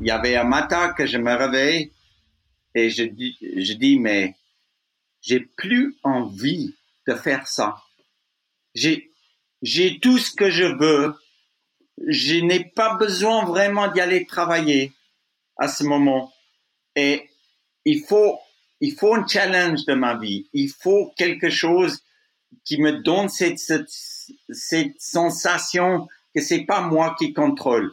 il y avait un matin que je me réveille et je dis, je dis mais j'ai plus envie de faire ça. J'ai, j'ai tout ce que je veux. Je n'ai pas besoin vraiment d'y aller travailler à ce moment. Et il faut, il faut un challenge de ma vie. Il faut quelque chose qui me donne cette, cette, cette sensation que c'est pas moi qui contrôle.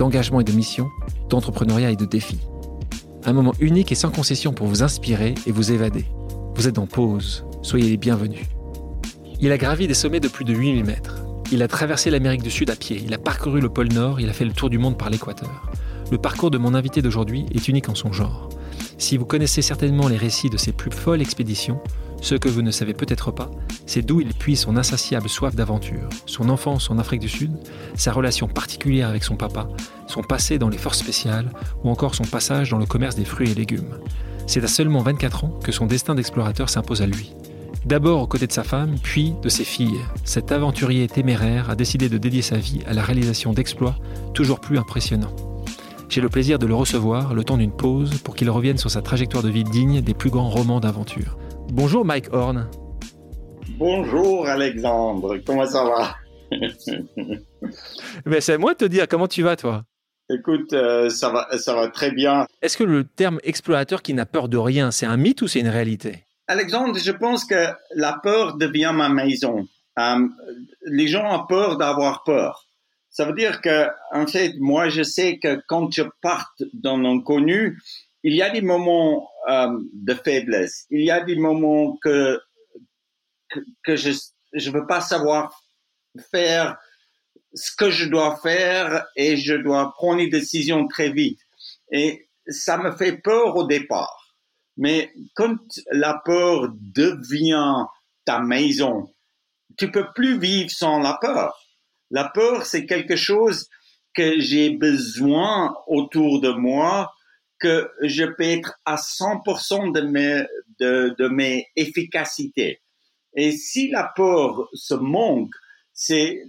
d'engagement et de mission, d'entrepreneuriat et de défis. Un moment unique et sans concession pour vous inspirer et vous évader. Vous êtes en pause, soyez les bienvenus. Il a gravi des sommets de plus de 8000 mètres. Il a traversé l'Amérique du Sud à pied, il a parcouru le pôle Nord, il a fait le tour du monde par l'équateur. Le parcours de mon invité d'aujourd'hui est unique en son genre. Si vous connaissez certainement les récits de ses plus folles expéditions, ce que vous ne savez peut-être pas, c'est d'où il puise son insatiable soif d'aventure, son enfance en Afrique du Sud, sa relation particulière avec son papa, son passé dans les forces spéciales ou encore son passage dans le commerce des fruits et légumes. C'est à seulement 24 ans que son destin d'explorateur s'impose à lui. D'abord aux côtés de sa femme, puis de ses filles, cet aventurier téméraire a décidé de dédier sa vie à la réalisation d'exploits toujours plus impressionnants. J'ai le plaisir de le recevoir le temps d'une pause pour qu'il revienne sur sa trajectoire de vie digne des plus grands romans d'aventure. Bonjour Mike Horn. Bonjour Alexandre, comment ça va? Mais c'est à moi de te dire comment tu vas toi? Écoute, euh, ça va, ça va très bien. Est-ce que le terme explorateur qui n'a peur de rien, c'est un mythe ou c'est une réalité? Alexandre, je pense que la peur devient ma maison. Euh, les gens ont peur d'avoir peur. Ça veut dire que, en fait, moi, je sais que quand je parte dans l'inconnu, il y a des moments euh, de faiblesse. Il y a des moments que que, je je veux pas savoir faire ce que je dois faire et je dois prendre une décision très vite. Et ça me fait peur au départ. Mais quand la peur devient ta maison, tu peux plus vivre sans la peur. La peur, c'est quelque chose que j'ai besoin autour de moi, que je peux être à 100% de mes, de, de mes efficacités. Et si la peur se manque, c'est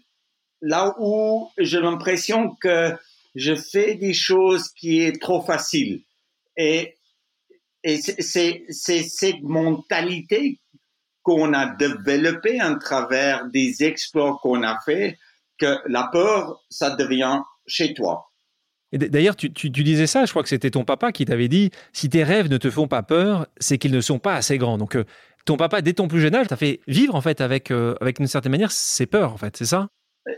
là où j'ai l'impression que je fais des choses qui est trop facile. Et, et c'est cette mentalité qu'on a développée à travers des exploits qu'on a fait que la peur, ça devient chez toi. D'ailleurs, tu, disais ça, je crois que c'était ton papa qui t'avait dit, si tes rêves ne te font pas peur, c'est qu'ils ne sont pas assez grands. Donc, euh, ton papa, dès ton plus jeune âge, t'a fait vivre, en fait, avec, euh, une certaine manière, ses peurs, en fait, c'est ça?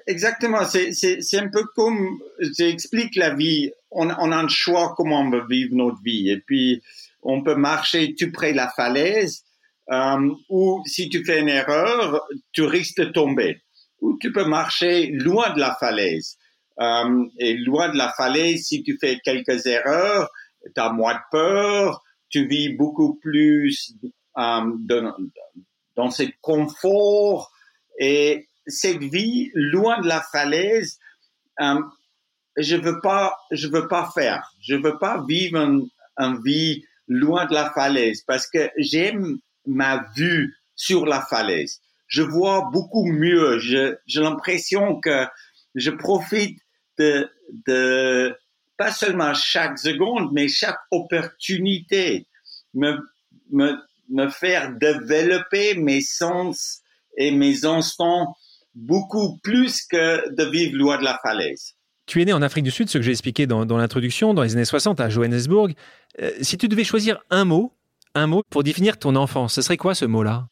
Exactement, c'est un peu comme, j'explique la vie, on, on, a un choix comment on veut vivre notre vie. Et puis, on peut marcher tout près de la falaise, euh, ou si tu fais une erreur, tu risques de tomber ou tu peux marcher loin de la falaise. Euh, et loin de la falaise, si tu fais quelques erreurs, tu as moins de peur, tu vis beaucoup plus euh, dans ce confort. Et cette vie loin de la falaise, euh, je veux pas, je veux pas faire. Je veux pas vivre une un vie loin de la falaise parce que j'aime ma vue sur la falaise je vois beaucoup mieux. J'ai l'impression que je profite de, de, pas seulement chaque seconde, mais chaque opportunité me, me, me faire développer mes sens et mes instants beaucoup plus que de vivre loin de la falaise. Tu es né en Afrique du Sud, ce que j'ai expliqué dans, dans l'introduction, dans les années 60 à Johannesburg. Euh, si tu devais choisir un mot, un mot pour définir ton enfance, ce serait quoi ce mot-là?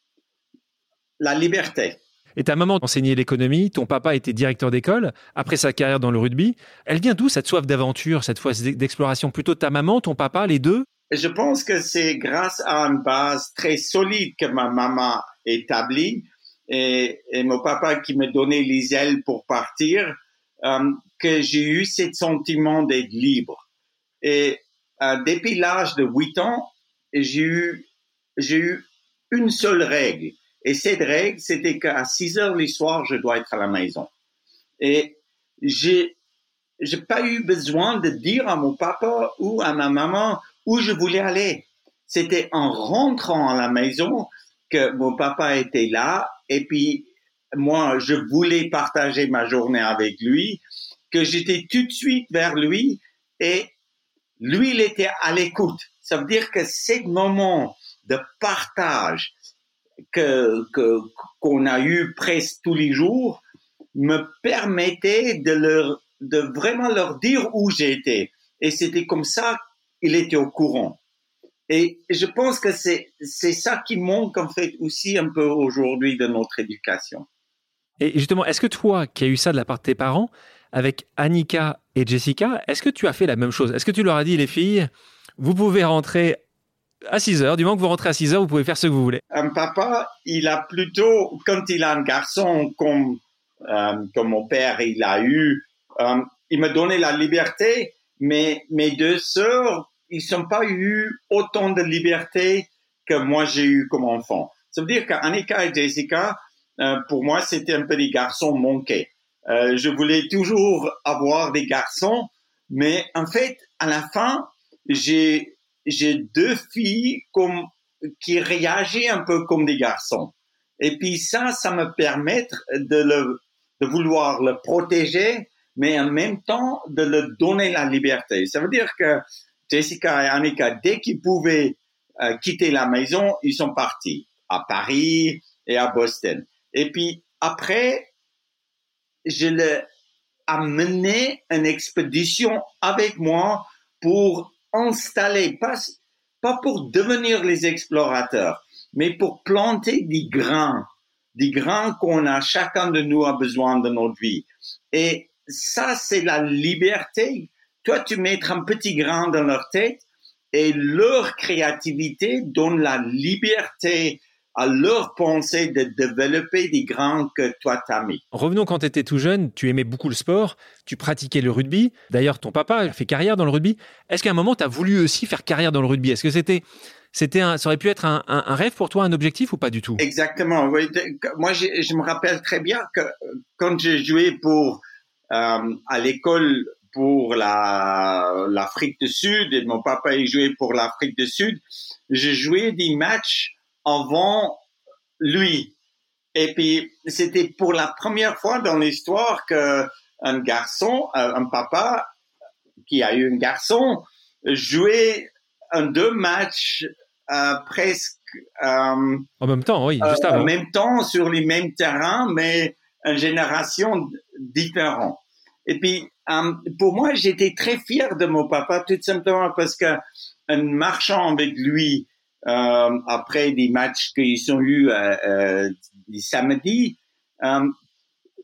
La liberté. Et ta maman enseignait l'économie, ton papa était directeur d'école, après sa carrière dans le rugby. Elle vient d'où cette soif d'aventure, cette fois d'exploration? Plutôt ta maman, ton papa, les deux? Je pense que c'est grâce à une base très solide que ma maman établie et, et mon papa qui me donnait les ailes pour partir, euh, que j'ai eu ce sentiment d'être libre. Et euh, depuis l'âge de 8 ans, j'ai eu, j'ai eu une seule règle. Et cette règle, c'était qu'à 6 heures le soir, je dois être à la maison. Et j'ai, j'ai pas eu besoin de dire à mon papa ou à ma maman où je voulais aller. C'était en rentrant à la maison que mon papa était là et puis moi, je voulais partager ma journée avec lui, que j'étais tout de suite vers lui et lui, il était à l'écoute. Ça veut dire que ces moments de partage que, qu'on a eu presque tous les jours me permettaient de leur, de vraiment leur dire où j'étais. Et c'était comme ça, il était au courant. Et je pense que c'est, c'est ça qui manque en fait aussi un peu aujourd'hui de notre éducation. Et justement, est-ce que toi, qui as eu ça de la part de tes parents, avec Annika et Jessica, est-ce que tu as fait la même chose? Est-ce que tu leur as dit, les filles, vous pouvez rentrer à 6 heures, du moment que vous rentrez à 6 heures, vous pouvez faire ce que vous voulez Un papa, il a plutôt, quand il a un garçon comme, euh, comme mon père, il a eu, euh, il me donnait la liberté, mais mes deux sœurs, ils n'ont pas eu autant de liberté que moi j'ai eu comme enfant. Ça veut dire qu'Annika et Jessica, euh, pour moi, c'était un peu des garçons manqués. Je voulais toujours avoir des garçons, mais en fait, à la fin, j'ai j'ai deux filles comme qui réagissent un peu comme des garçons. Et puis ça, ça me permet de le de vouloir le protéger, mais en même temps de le donner la liberté. Ça veut dire que Jessica et Annika, dès qu'ils pouvaient euh, quitter la maison, ils sont partis à Paris et à Boston. Et puis après, je l'ai amené une expédition avec moi pour installer, pas, pas pour devenir les explorateurs, mais pour planter des grains, des grains qu'on a, chacun de nous a besoin de notre vie. Et ça, c'est la liberté. Toi, tu mets un petit grain dans leur tête et leur créativité donne la liberté à leur pensée de développer des grains que toi t'as mis. Revenons quand tu étais tout jeune, tu aimais beaucoup le sport, tu pratiquais le rugby. D'ailleurs, ton papa fait carrière dans le rugby. Est-ce qu'à un moment, tu as voulu aussi faire carrière dans le rugby? Est-ce que c'était c'était un, ça aurait pu être un, un, rêve pour toi, un objectif ou pas du tout? Exactement. Moi, je, je, me rappelle très bien que quand j'ai joué pour euh, à l'école pour la l'Afrique du Sud et mon papa il jouait pour l'Afrique du Sud, j'ai joué des matchs avant lui. Et puis, c'était pour la première fois dans l'histoire que un garçon, euh, un papa qui a eu un garçon, jouait un deux matchs euh, presque euh, en même temps, oui, juste avant. En même temps sur les mêmes terrains, mais une génération différente. Et puis, pour moi, j'étais très fier de mon papa, tout simplement parce que en marchant avec lui euh, après des matchs qu'ils ont eu euh, euh, samedi, euh,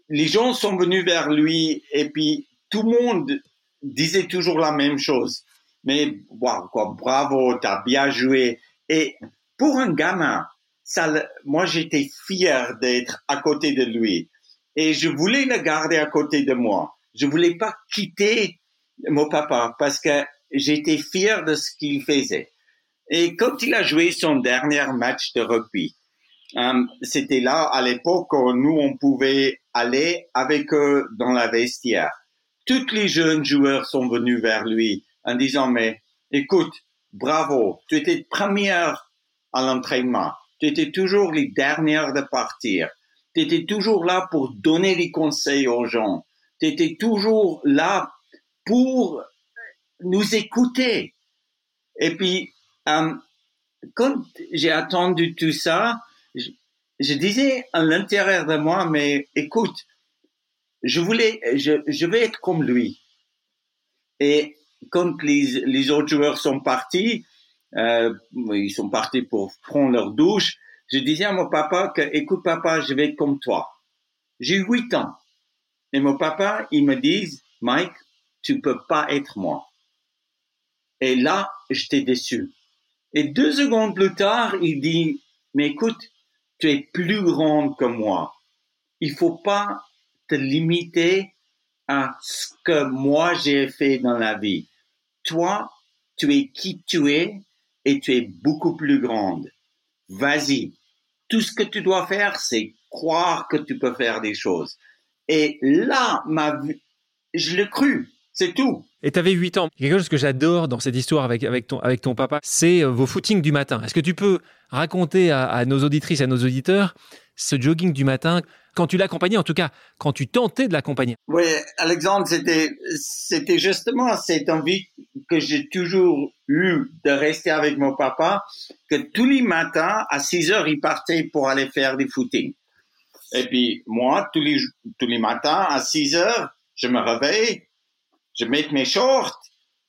les gens sont venus vers lui et puis tout le monde disait toujours la même chose. Mais wow, quoi, bravo, t'as bien joué. Et pour un gamin, ça, moi j'étais fier d'être à côté de lui et je voulais le garder à côté de moi. Je voulais pas quitter mon papa parce que j'étais fier de ce qu'il faisait. Et quand il a joué son dernier match de rugby, euh, c'était là à l'époque où nous on pouvait aller avec eux dans la vestiaire. Tous les jeunes joueurs sont venus vers lui en disant mais écoute, bravo, tu étais première à l'entraînement, tu étais toujours les dernières de partir, tu étais toujours là pour donner des conseils aux gens, tu étais toujours là pour nous écouter. Et puis euh, quand j'ai attendu tout ça, je, disais à l'intérieur de moi, mais écoute, je voulais, je, je vais être comme lui. Et quand les, les autres joueurs sont partis, euh, ils sont partis pour prendre leur douche, je disais à mon papa que, écoute papa, je vais être comme toi. J'ai huit ans. Et mon papa, il me dit, Mike, tu peux pas être moi. Et là, j'étais déçu. Et deux secondes plus tard, il dit, mais écoute, tu es plus grande que moi. Il faut pas te limiter à ce que moi j'ai fait dans la vie. toi, tu es qui tu es et tu es beaucoup plus grande. Vas-y. Tout ce que tu dois faire, c'est croire que tu peux faire des choses. Et là, ma, je l'ai cru. C'est tout. Et tu avais 8 ans. Quelque chose que j'adore dans cette histoire avec, avec, ton, avec ton papa, c'est euh, vos footings du matin. Est-ce que tu peux raconter à, nos auditrices, à nos auditeurs, ce jogging du matin quand tu l'accompagnais, en tout cas, quand tu tentais de l'accompagner? Oui, Alexandre, c'était, c'était justement cette envie que j'ai toujours eu de rester avec mon papa, que tous les matins, à 6 heures, il partait pour aller faire des footings. Et puis, moi, tous les, tous les matins, à 6 heures, je me réveille, je mets mes shorts,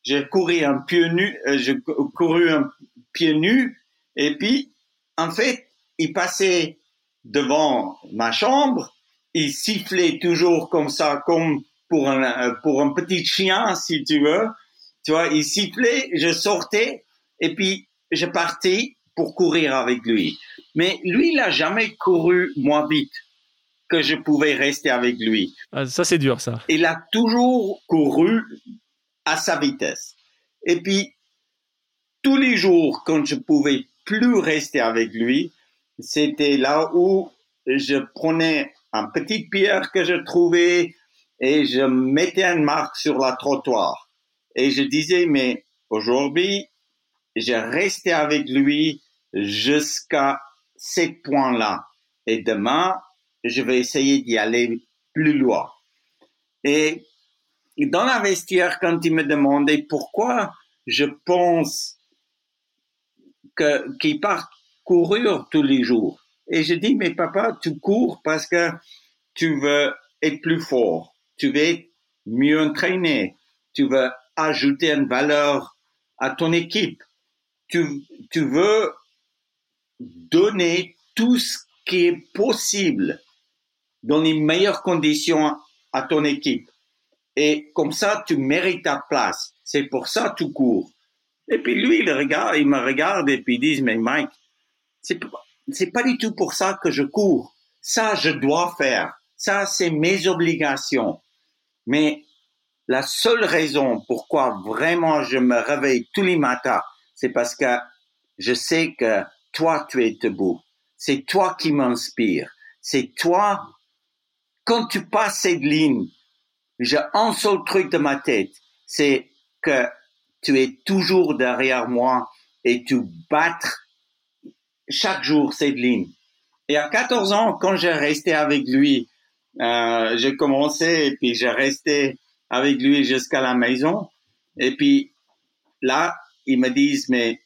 j'ai couru un pied nu, euh, j'ai couru un pied nu, et puis, en fait, il passait devant ma chambre, il sifflait toujours comme ça, comme pour un, euh, pour un petit chien, si tu veux. Tu vois, il sifflait, je sortais, et puis je partais pour courir avec lui. Mais lui, il n'a jamais couru moins vite que je pouvais rester avec lui. Ah, ça, c'est dur, ça. Il a toujours couru à sa vitesse. Et puis, tous les jours, quand je pouvais plus rester avec lui, c'était là où je prenais une petite pierre que je trouvais et je mettais une marque sur la trottoir. Et je disais, mais aujourd'hui, j'ai resté avec lui jusqu'à ce point-là. Et demain, je vais essayer d'y aller plus loin. Et dans la vestiaire, quand il me demandait pourquoi je pense que, qu'il part courir tous les jours. Et je dis, mais papa, tu cours parce que tu veux être plus fort, tu veux être mieux entraîné, tu veux ajouter une valeur à ton équipe, tu, tu veux donner tout ce qui est possible dans les meilleures conditions à ton équipe. Et comme ça, tu mérites ta place. C'est pour ça que tu cours. Et puis lui, il regarde, il me regarde et puis il dit, mais Mike, c'est c'est pas du tout pour ça que je cours. Ça, je dois faire. Ça, c'est mes obligations. Mais la seule raison pourquoi vraiment je me réveille tous les matins, c'est parce que je sais que toi, tu es debout. C'est toi qui m'inspire. C'est toi, quand tu passes cette ligne, j'ai un seul truc de ma tête, c'est que tu es toujours derrière moi et tu battre chaque jour cette ligne. Et à 14 ans, quand j'ai resté avec lui, euh, j'ai commencé et puis j'ai resté avec lui jusqu'à la maison. Et puis là, ils me disent, mais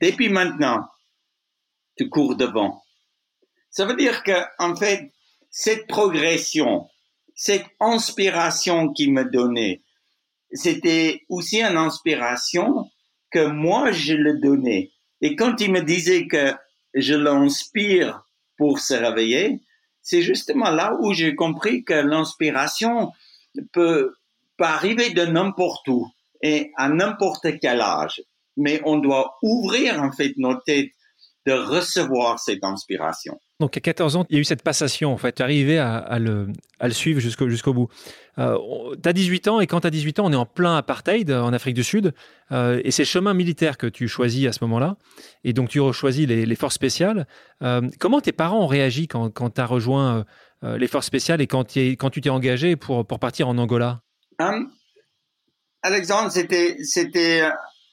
depuis maintenant, tu cours devant. Ça veut dire que, en fait, cette progression, cette inspiration qu'il me donnait, c'était aussi une inspiration que moi je le donnais. Et quand il me disait que je l'inspire pour se réveiller, c'est justement là où j'ai compris que l'inspiration peut, peut arriver de n'importe où et à n'importe quel âge. Mais on doit ouvrir en fait nos têtes de recevoir cette inspiration. Donc à 14 ans, il y a eu cette passation, en fait, arriver à, à, le, à le suivre jusqu'au jusqu'au bout. Euh, tu as 18 ans et quand tu as 18 ans, on est en plein apartheid euh, en Afrique du Sud euh, et c'est le chemin militaire que tu choisis à ce moment-là et donc tu choisis les, les forces spéciales. Euh, comment tes parents ont réagi quand, quand tu as rejoint les forces spéciales et quand, quand tu t'es engagé pour, pour partir en Angola? Um, Alexandre, c'était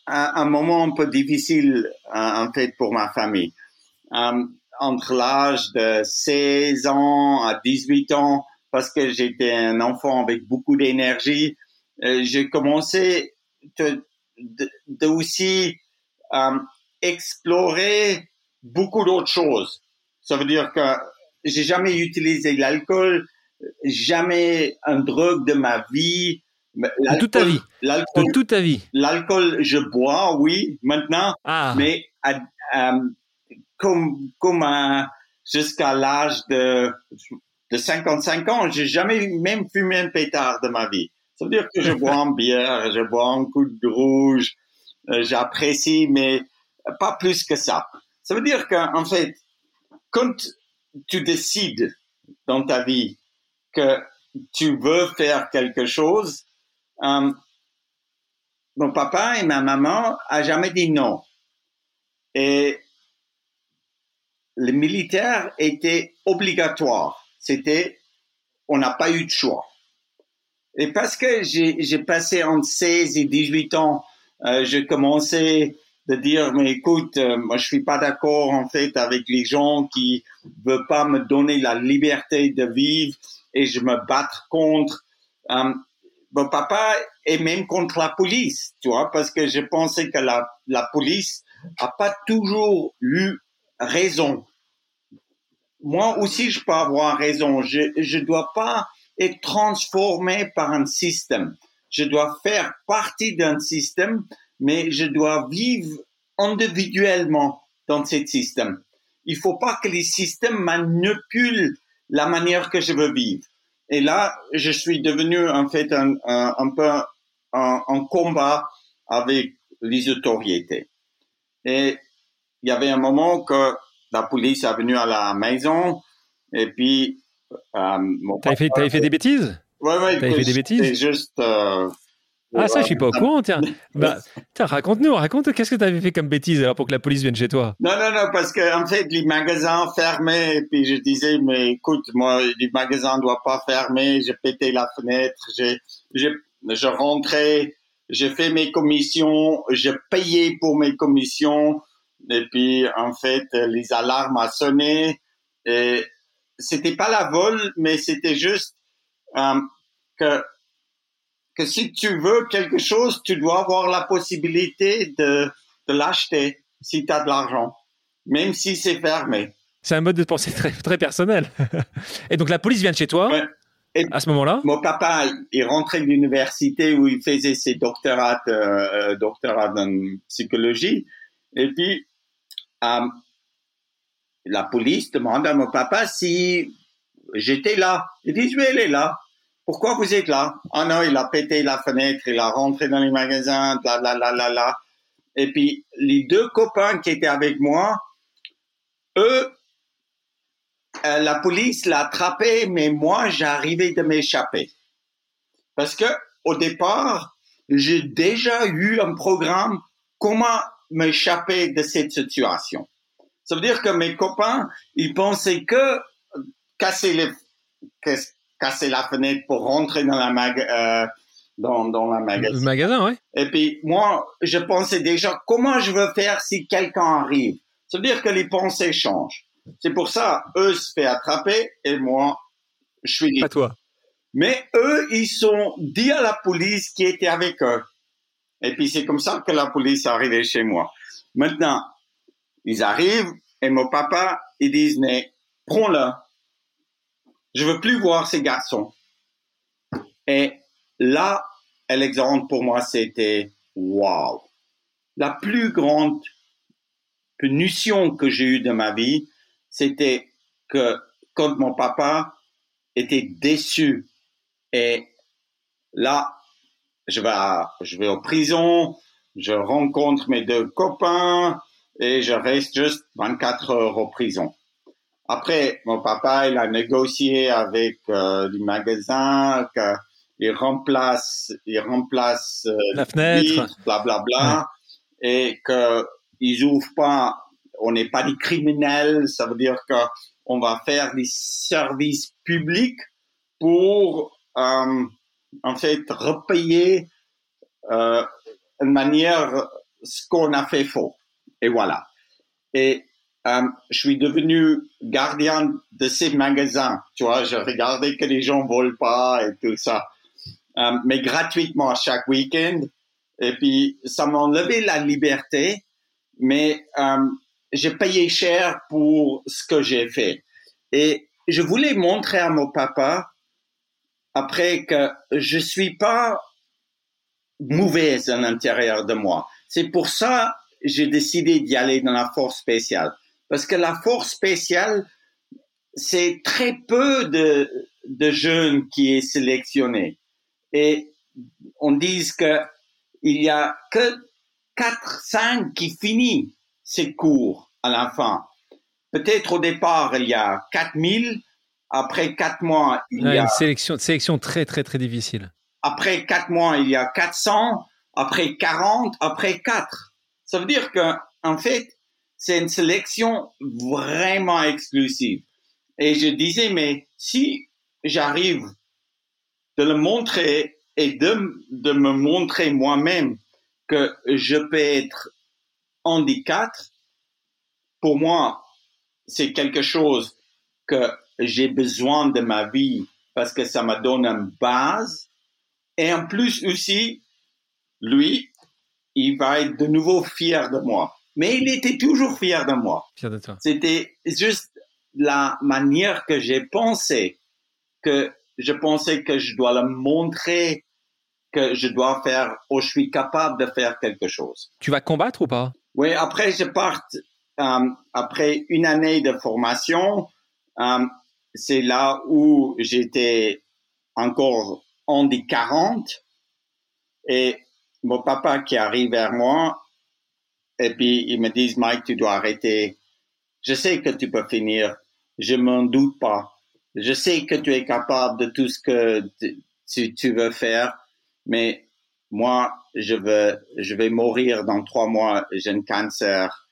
un, moment un peu difficile en fait pour ma famille. Um, entre l'âge de 16 ans à 18 ans, parce que j'étais un enfant avec beaucoup d'énergie, euh, j'ai commencé de, aussi euh, explorer beaucoup d'autres choses. Ça veut dire que j'ai jamais utilisé l'alcool, jamais un drogue de ma vie. De toute ta vie. De toute ta vie. L'alcool, je bois, oui, maintenant, ah. mais euh, comme, comme jusqu'à l'âge de, de 55 ans, j'ai jamais même fumé un pétard de ma vie. Ça veut dire que je bois en bière, je bois un coup de rouge, euh, j'apprécie, mais pas plus que ça. Ça veut dire qu'en fait, quand tu décides dans ta vie que tu veux faire quelque chose, euh, mon papa et ma maman a jamais dit non. Et le militaire était obligatoire. C'était, on n'a pas eu de choix. Et parce que j'ai passé entre 16 et 18 ans, euh, j'ai commencé de dire, mais écoute, euh, moi je suis pas d'accord en fait avec les gens qui veulent pas me donner la liberté de vivre et je me battre contre. Euh, mon papa est même contre la police, tu vois, parce que je pensais que la, la police a pas toujours eu raison. Moi aussi, je peux avoir raison. Je je dois pas être transformé par un système. Je dois faire partie d'un système, mais je dois vivre individuellement dans ce système. Il faut pas que les systèmes manipulent la manière que je veux vivre. Et là, je suis devenu en fait un, un, peu en, combat avec les autorités. Et il y avait un moment que la police est venue à la maison et puis... Euh, T'avais fait, fait des bêtises? Ouais, ouais. T'avais fait des bêtises? juste... Euh, ah, ça, je suis pas au courant, tiens. Bah, raconte-nous, raconte, qu'est-ce que tu avais fait comme bêtise alors pour que la police vienne chez toi? Non, non, non, parce que en fait, les magasins fermaient, et puis je disais, mais écoute, moi, les magasins ne doivent pas fermer, j'ai pété la fenêtre, j'ai, j'ai, je rentrais, j'ai fait mes commissions, j'ai payé pour mes commissions, et puis en fait, les alarmes ont sonné, et c'était pas la vol, mais c'était juste euh, que que si tu veux quelque chose, tu dois avoir la possibilité de, de l'acheter si tu as de l'argent, même si c'est fermé. C'est un mode de pensée très, très personnel. Et donc la police vient de chez toi Et à ce moment-là? Mon papa est rentré de l'université où il faisait ses doctorats, euh, doctorats en psychologie. Et puis, euh, la police demande à mon papa si j'étais là. Il dit, oui, elle est là pourquoi vous êtes là? Ah non, il a pété la fenêtre, il a rentré dans les magasins, la la la la la. Et puis les deux copains qui étaient avec moi, eux, euh, la police l'a attrapé, mais moi j'arrivais de m'échapper parce que au départ, j'ai déjà eu un programme comment m'échapper de cette situation. Ça veut dire que mes copains, ils pensaient que casser les casser la fenêtre pour rentrer dans la mag euh, dans, dans la magasin. Le magasin, ouais. Et puis moi, je pensais déjà comment je veux faire si quelqu'un arrive? Ça veut dire que les pensées changent. C'est pour ça, eux se fait attraper et moi, je suis libre. Pas toi. Mais eux, ils sont dit à la police qui était avec eux. Et puis c'est comme ça que la police est arrivée chez moi. Maintenant, ils arrivent et mon papa, ils disent, mais prends-le. Je veux plus voir ces garçons. Et là, Alexandre, pour moi, c'était wow. La plus grande punition que j'ai eue de ma vie, c'était que quand mon papa était déçu et là, je vais, je vais en prison, je rencontre mes deux copains et je reste juste 24 heures en prison. Après, mon papa, il a négocié avec euh, du magasin qu'il remplace, il remplace euh, la fenêtre, blablabla, bla, bla, et qu'ils ouvrent pas. On n'est pas des criminels, ça veut dire que on va faire des services publics pour euh, en fait repayer euh, une manière ce qu'on a fait faux. Et voilà. Et euh, je suis devenu gardien de ces magasins. Tu vois, je regardais que les gens volent pas et tout ça, euh, mais gratuitement chaque week-end. Et puis ça m'a enlevé la liberté, mais euh, j'ai payé cher pour ce que j'ai fait. Et je voulais montrer à mon papa après que je suis pas mauvaise à l'intérieur de moi. C'est pour ça j'ai décidé d'y aller dans la force spéciale parce que la force spéciale, c'est très peu de, de jeunes qui est sélectionné. Et on dit que il y a que 4, 5 qui finissent ces cours à la fin. Peut-être au départ, il y a 4000. Après 4 mois, il y a... Une sélection, sélection très, très, très difficile. Après 4 mois, il y a 400. après 40, après 4. Ça veut dire que, en fait, c'est une sélection vraiment exclusive. Et je disais, mais si j'arrive de le montrer et de, de me montrer moi-même que je peux être handicap, pour moi, c'est quelque chose que j'ai besoin de ma vie parce que ça me donne une base. Et en plus aussi, lui, il va être de nouveau fier de moi. Mais il était toujours fier de moi. Fier de toi. C'était juste la manière que j'ai pensé, que je pensais que je dois le montrer, que je dois faire, ou je suis capable de faire quelque chose. Tu vas combattre ou pas? Oui, après je parte, euh, après une année de formation, euh, c'est là où j'étais encore en des 40 et mon papa qui arrive vers moi et puis ils me disent Mike tu dois arrêter je sais que tu peux finir je m'en doute pas je sais que tu es capable de tout ce que tu, veux faire mais moi je veux je vais mourir dans trois mois j'ai un cancer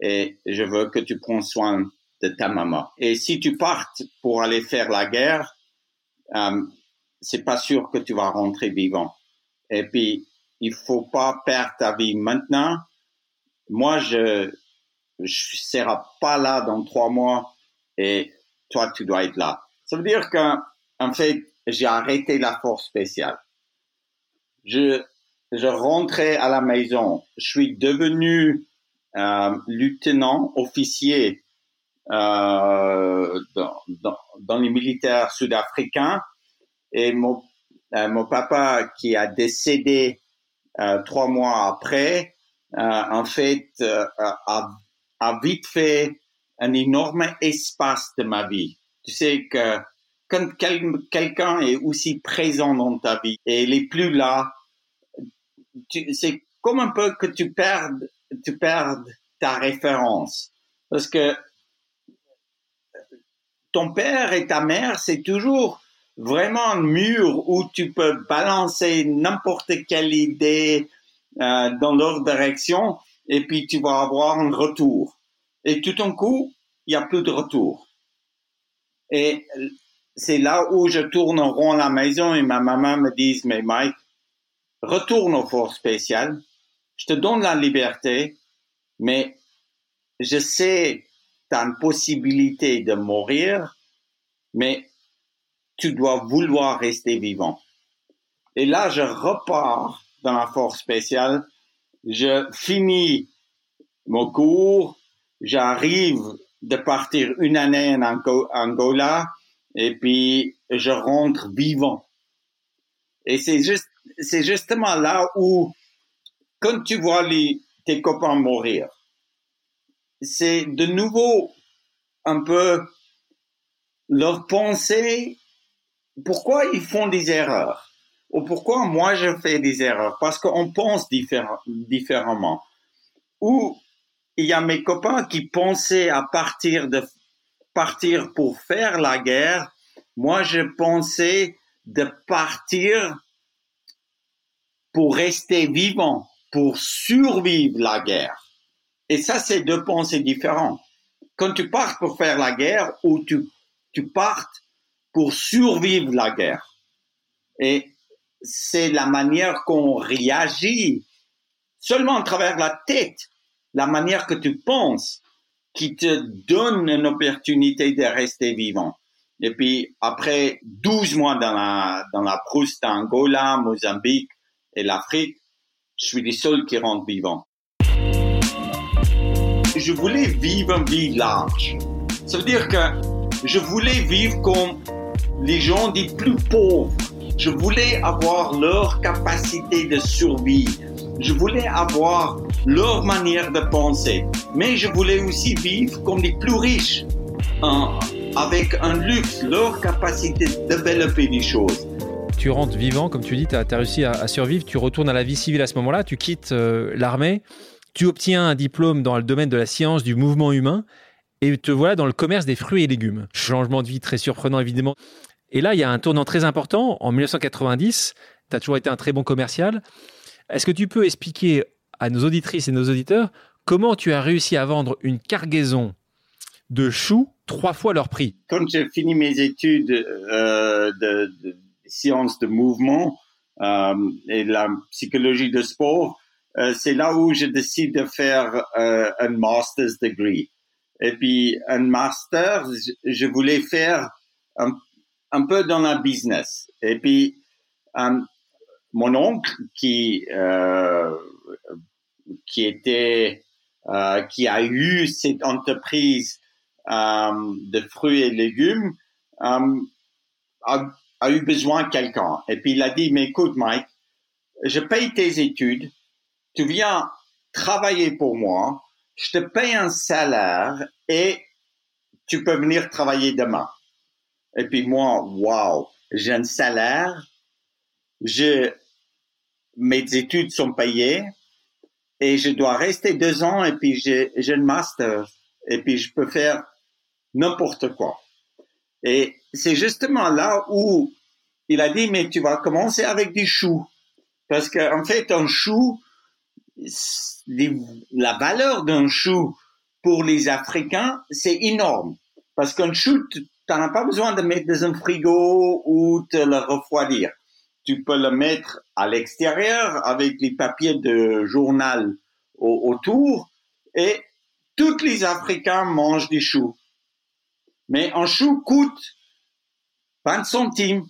et je veux que tu prends soin de ta maman. Et si tu partes pour aller faire la guerre, euh, c'est pas sûr que tu vas rentrer vivant. Et puis, il faut pas perdre ta vie maintenant. Moi, je je serai pas là dans trois mois et toi, tu dois être là. Ça veut dire qu'en fait, j'ai arrêté la force spéciale. Je, je rentrais à la maison. Je suis devenu euh, lieutenant officier euh, dans, dans, dans, les militaires sud-africains. Et mon, euh, mon papa qui a décédé euh, trois mois après, en fait, euh, a, a vite fait un énorme espace de ma vie. Tu sais que quand quel, quelqu'un est aussi présent dans ta vie et il est plus là, c'est comme un peu que tu perdes, tu perdes ta référence. Parce que ton père et ta mère, c'est toujours vraiment un mur où tu peux balancer n'importe quelle idée euh, dans leur direction et puis tu vas avoir un retour. Et tout d'un coup, il n'y a plus de retour. Et c'est là où je tourne rond la maison et ma maman me dit, mais Mike, retourne aux forces spéciales, je te donne la liberté, mais je sais tu as une possibilité de mourir, mais tu dois vouloir rester vivant. Et là, je repars dans la force spéciale, je finis mon cours, j'arrive de partir une année en Angola, et puis je rentre vivant. Et c'est juste, c'est justement là où, quand tu vois tes copains mourir, c'est de nouveau un peu leur pensée, pourquoi ils font des erreurs? Ou pourquoi moi je fais des erreurs? Parce qu'on pense différemment. Ou il y a mes copains qui pensaient à partir de partir pour faire la guerre, moi je pensais de partir pour rester vivant, pour survivre la guerre. Et ça, c'est deux pensées différentes. Quand tu pars pour faire la guerre ou tu, tu partes pour survivre la guerre. Et c'est la manière qu'on réagit seulement à travers la tête, la manière que tu penses qui te donne une opportunité de rester vivant. Et puis, après 12 mois dans la, dans la brousse d'Angola, Mozambique et l'Afrique, je suis le seul qui rentre vivant je voulais vivre une vie large. Ça veut dire que je voulais vivre comme les gens des plus pauvres. Je voulais avoir leur capacité de survie. Je voulais avoir leur manière de penser. Mais je voulais aussi vivre comme les plus riches, hein, avec un luxe, leur capacité de développer des choses tu rentres vivant, comme tu dis, tu as, réussi à, survivre, tu retournes à la vie civile à ce moment-là, tu quittes euh, l'armée, tu obtiens un diplôme dans le domaine de la science du mouvement humain et te voilà dans le commerce des fruits et légumes. Changement de vie très surprenant évidemment. Et là, il y a un tournant très important. En 1990, tu as toujours été un très bon commercial. Est-ce que tu peux expliquer à nos auditrices et nos auditeurs comment tu as réussi à vendre une cargaison de choux trois fois leur prix? Quand j'ai fini mes études euh, de, sciences de mouvement euh, et la psychologie de sport, euh, c'est là où je décide de faire euh, un master's degree. Et puis un master, je voulais faire un, un peu dans la business. Et puis euh, mon oncle qui euh, qui était euh, qui a eu cette entreprise de fruits et légumes a, a, eu besoin de quelqu'un. Et puis il a dit, mais écoute Mike, je paye tes études, tu viens travailler pour moi, je te paye un salaire et tu peux venir travailler demain. Et puis moi, wow, j'ai un salaire, je, mes études sont payées et je dois rester deux ans et puis j'ai, j'ai un master et puis je peux faire n'importe quoi. Et c'est justement là où il a dit, mais tu vas commencer avec des choux. Parce qu'en en fait, un chou, la valeur d'un chou pour les Africains, c'est énorme. Parce qu'un chou, tu n'en as pas besoin de mettre dans un frigo ou de le refroidir. Tu peux le mettre à l'extérieur avec les papiers de journal autour et tous les Africains mangent des choux. Mais un chou coûte 20 centimes.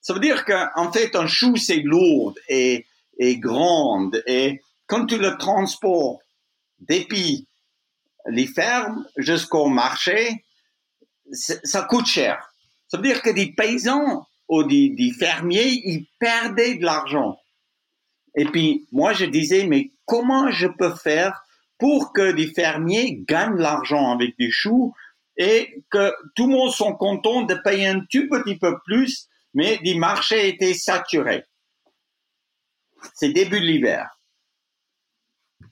Ça veut dire qu'en fait, un chou, c'est lourd et, et grande. Et quand tu le transportes depuis les fermes jusqu'au marché, ça coûte cher. Ça veut dire que des paysans ou des, des fermiers, ils perdaient de l'argent. Et puis, moi, je disais, mais comment je peux faire pour que les fermiers gagnent l'argent avec des choux et que tout le monde soit content de payer un tout petit peu plus, mais les marchés étaient saturés. C'est début de l'hiver.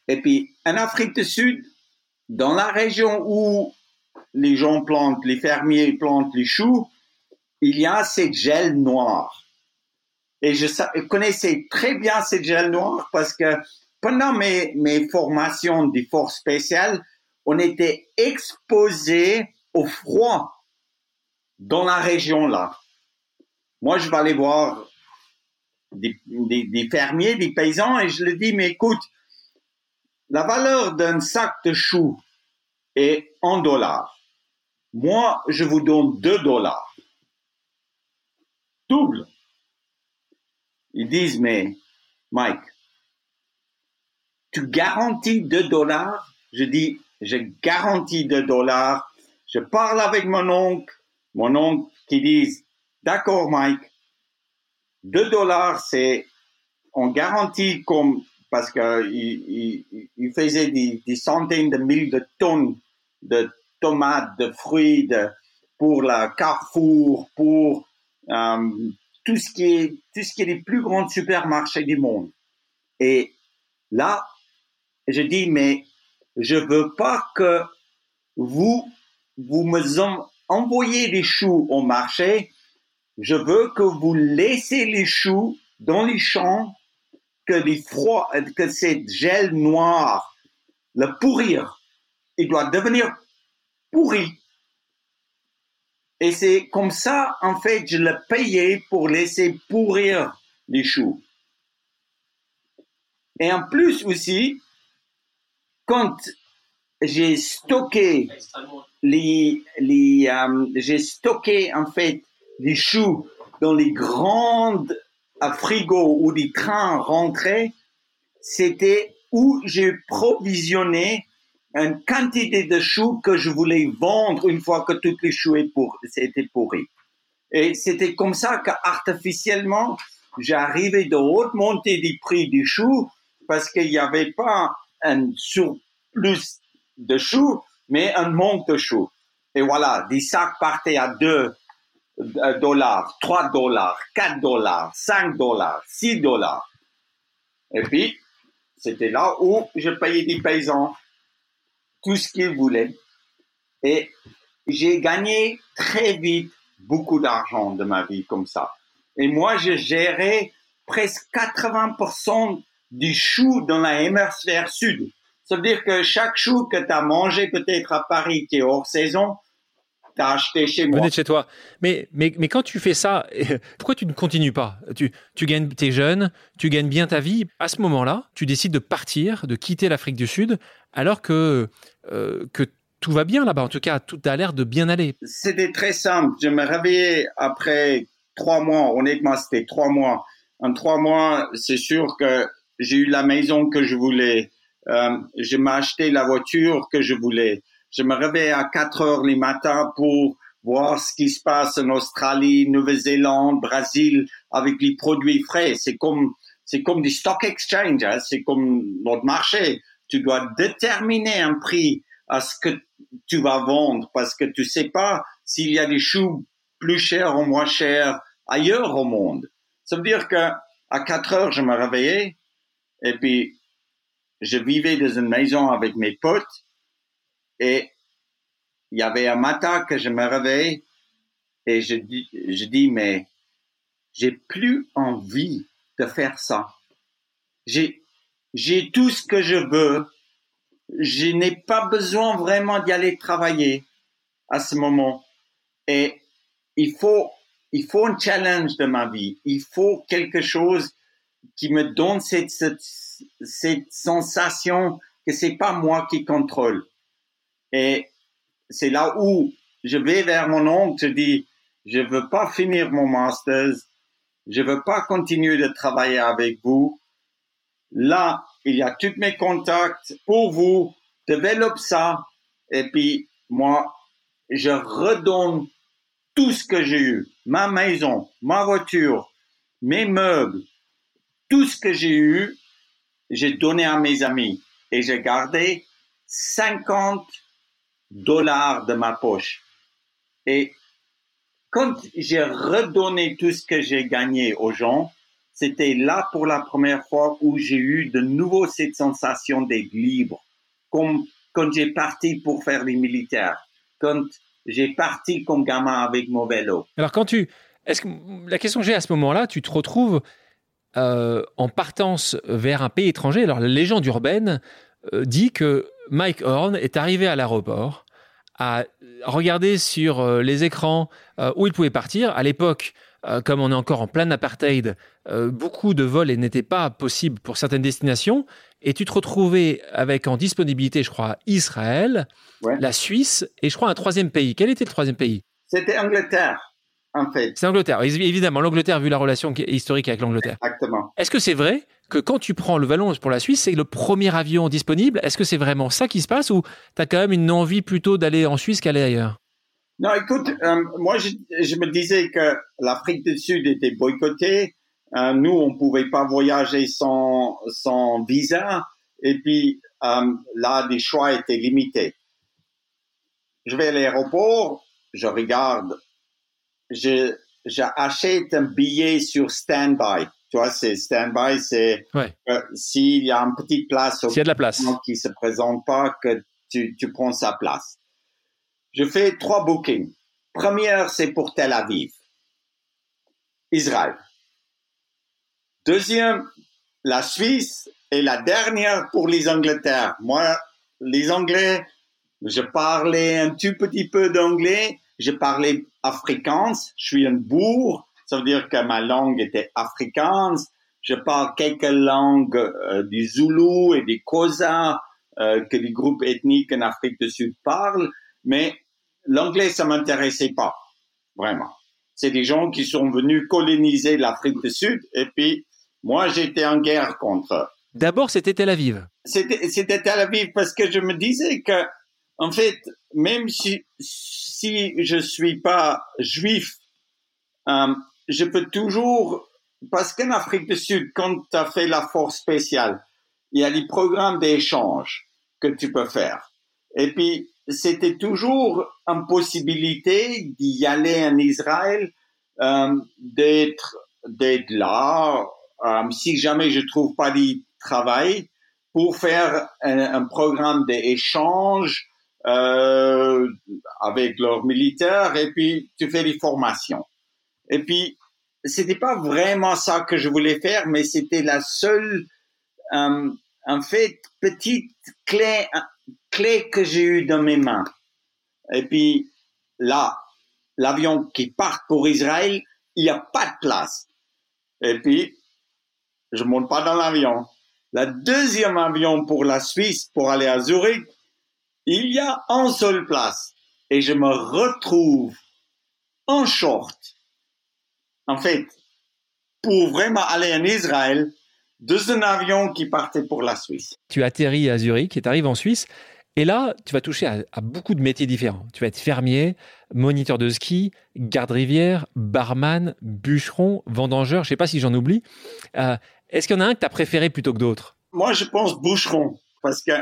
Et puis, en Afrique du Sud, dans la région où les gens plantent, les fermiers plantent les choux, il y a cette gel noire. Et je, connaissais très bien cette gel noire parce que pendant mes, formations des forces spéciales, on était exposé au froid dans la région là. Moi, je vais aller voir des, des, des fermiers, des paysans et je leur dis, mais écoute, la valeur d'un sac de choux est en dollars. Moi, je vous donne 2 dollars. Double. Ils disent, mais Mike, tu garantis 2 dollars? Je dis, je garantis 2 dollars. Je parle avec mon oncle, mon oncle qui dit, d'accord Mike, 2 dollars, c'est, on garantit comme, parce que il, faisait des, des, centaines de mille de tonnes de tomates, de fruits, pour la Carrefour, pour euh, tout ce qui est tout ce qui est les plus grands supermarchés du monde. Et là, je dis mais je veux pas que vous vous me envoyez les choux au marché. Je veux que vous laissez les choux dans les champs, que les froids, que cette gel noir le pourrir. Il doit devenir pourri. Et c'est comme ça, en fait, je le payais pour laisser pourrir les choux. Et en plus aussi, quand j'ai stocké les, euh, j'ai stocké en fait les choux dans les grandes à frigo où les trains rentraient, c'était où j'ai provisionné une quantité de choux que je voulais vendre une fois que toutes les choux étaient pourris. Et c'était comme ça qu'artificiellement, j'arrivais de haute montée du prix du chou parce qu'il n'y avait pas un surplus de choux, mais un manque de choux. Et voilà, des sacs partaient à 2 dollars, 3 dollars, 4 dollars, 5 dollars, 6 dollars. Et puis, c'était là où je payais des paysans tout ce qu'ils voulaient. Et j'ai gagné très vite beaucoup d'argent de ma vie comme ça. Et moi, je gérais presque 80% du chou dans la hémisphère sud. Ça veut dire que chaque chou que tu as mangé peut-être à Paris qui est hors saison, tu as acheté chez moi. Venez de chez toi. Mais, mais, mais quand tu fais ça, pourquoi tu ne continues pas? Tu, tu gagnes, es jeune, tu gagnes bien ta vie. À ce moment-là, tu décides de partir, de quitter l'Afrique du Sud, alors que, euh, que tout va bien là-bas. En tout cas, tout a l'air de bien aller. C'était très simple. Je me réveillais après trois mois. Honnêtement, c'était trois mois. En trois mois, c'est sûr que j'ai eu la maison que je voulais. Euh, je m'ai acheté la voiture que je voulais. Je me réveille à 4 heures les matins pour voir ce qui se passe en Australie, Nouvelle-Zélande, Brésil avec les produits frais. C'est comme c'est comme des stock exchange, hein. c'est comme notre marché. Tu dois déterminer un prix à ce que tu vas vendre parce que tu sais pas s'il y a des choux plus chers ou moins chers ailleurs au monde. Ça veut dire que à 4 heures, je me réveillais et puis je vivais dans une maison avec mes potes et il y avait un matin que je me réveille et je dis, je dis mais j'ai plus envie de faire ça. J'ai, j'ai tout ce que je veux. Je n'ai pas besoin vraiment d'y aller travailler à ce moment. Et il faut il faut un challenge de ma vie. Il faut quelque chose qui me donne cette, cette, cette sensation que c'est pas moi qui contrôle. Et c'est là où je vais vers mon oncle, je dis, je veux pas finir mon master, je veux pas continuer de travailler avec vous. Là, il y a tous mes contacts pour vous, développe ça, et puis moi, je redonne tout ce que j'ai eu, ma maison, ma voiture, mes meubles, tout ce que j'ai eu, j'ai donné à mes amis. Et j'ai gardé 50 dollars de ma poche. Et quand j'ai redonné tout ce que j'ai gagné aux gens, c'était là pour la première fois où j'ai eu de nouveau cette sensation d'être libre, comme quand j'ai parti pour faire les militaires, quand j'ai parti comme gamin avec mon vélo. Alors quand tu, est-ce que la question que j'ai à ce moment-là, tu te retrouves euh, en partance vers un pays étranger. Alors la légende urbaine euh, dit que Mike Horn est arrivé à l'aéroport, a regardé sur euh, les écrans où il pouvait partir. À l'époque, comme on est encore en plein apartheid, beaucoup de vols n'étaient pas possibles pour certaines destinations. Et tu te retrouvais avec en disponibilité, je crois, Israël, la Suisse et je crois un troisième pays. Quel était le troisième pays? C'était Angleterre. En fait. C'est Angleterre, évidemment. L'Angleterre, vu la relation historique avec l'Angleterre. Exactement. Est-ce que c'est vrai que quand tu prends le ballon pour la Suisse, c'est le premier avion disponible? Est-ce que c'est vraiment ça qui se passe ou tu as quand même une envie plutôt d'aller en Suisse qu'aller ailleurs? Non, écoute, euh, moi, je, me disais que l'Afrique du Sud était boycottée. Euh, nous, on pouvait pas voyager sans, sans visa. Et puis, euh, là, les choix étaient limités je vais à l'aéroport, je regarde, je, j'achète un billet sur standby. Tu vois, c'est standby, c'est euh, s'il y a une petite place, s'il y a de la place qui se présente pas, que tu, tu prends sa place. Je fais trois bookings. Première, c'est pour Tel Aviv, Israël. Deuxième, la Suisse. Et la dernière pour les Angleterres. Moi, les Anglais, je parlais un tout petit peu d'anglais. Je parlais afrikaans. Je suis un bourg. Ça veut dire que ma langue était afrikaans. Je parle quelques langues euh, du Zoulou et du Kosa euh, que les groupes ethniques en Afrique du Sud parlent. Mais l'anglais, ça m'intéressait pas. Vraiment. C'est des gens qui sont venus coloniser l'Afrique du Sud et puis moi, j'étais en guerre contre eux. D'abord, c'était Tel Aviv. C'était Tel Aviv parce que je me disais que en fait, même si, si je suis pas juif, euh, je peux toujours, parce qu'en Afrique du Sud, quand tu as fait la force spéciale, il y a des programmes d'échange que tu peux faire. Et puis, c'était toujours une possibilité d'y aller en Israël, euh, d'être, d'être là, euh, si jamais je trouve pas de travail, pour faire un programme d'échange euh, avec leurs militaires et puis tu fais des formations. Et puis c'était pas vraiment ça que je voulais faire, mais c'était la seule, euh, en fait, petite clé, clé que j'ai eue dans mes mains. Et puis là, l'avion qui part pour Israël, il n'y a pas de place. Et puis, je monte pas dans l'avion. La deuxième avion pour la Suisse pour aller à Zurich, il y a un seul place. Et je me retrouve en short. En fait, pour vraiment aller en Israël, dans un avion qui partait pour la Suisse. Tu atterris à Zurich et tu arrives en Suisse. Et là, tu vas toucher à, beaucoup de métiers différents. Tu vas être fermier, moniteur de ski, garde-rivière, barman, bûcheron, vendangeur. Je ne sais pas si j'en oublie. Euh, est-ce qu'il y en a un que tu as préféré plutôt que d'autres? Moi, je pense bûcheron. Parce que,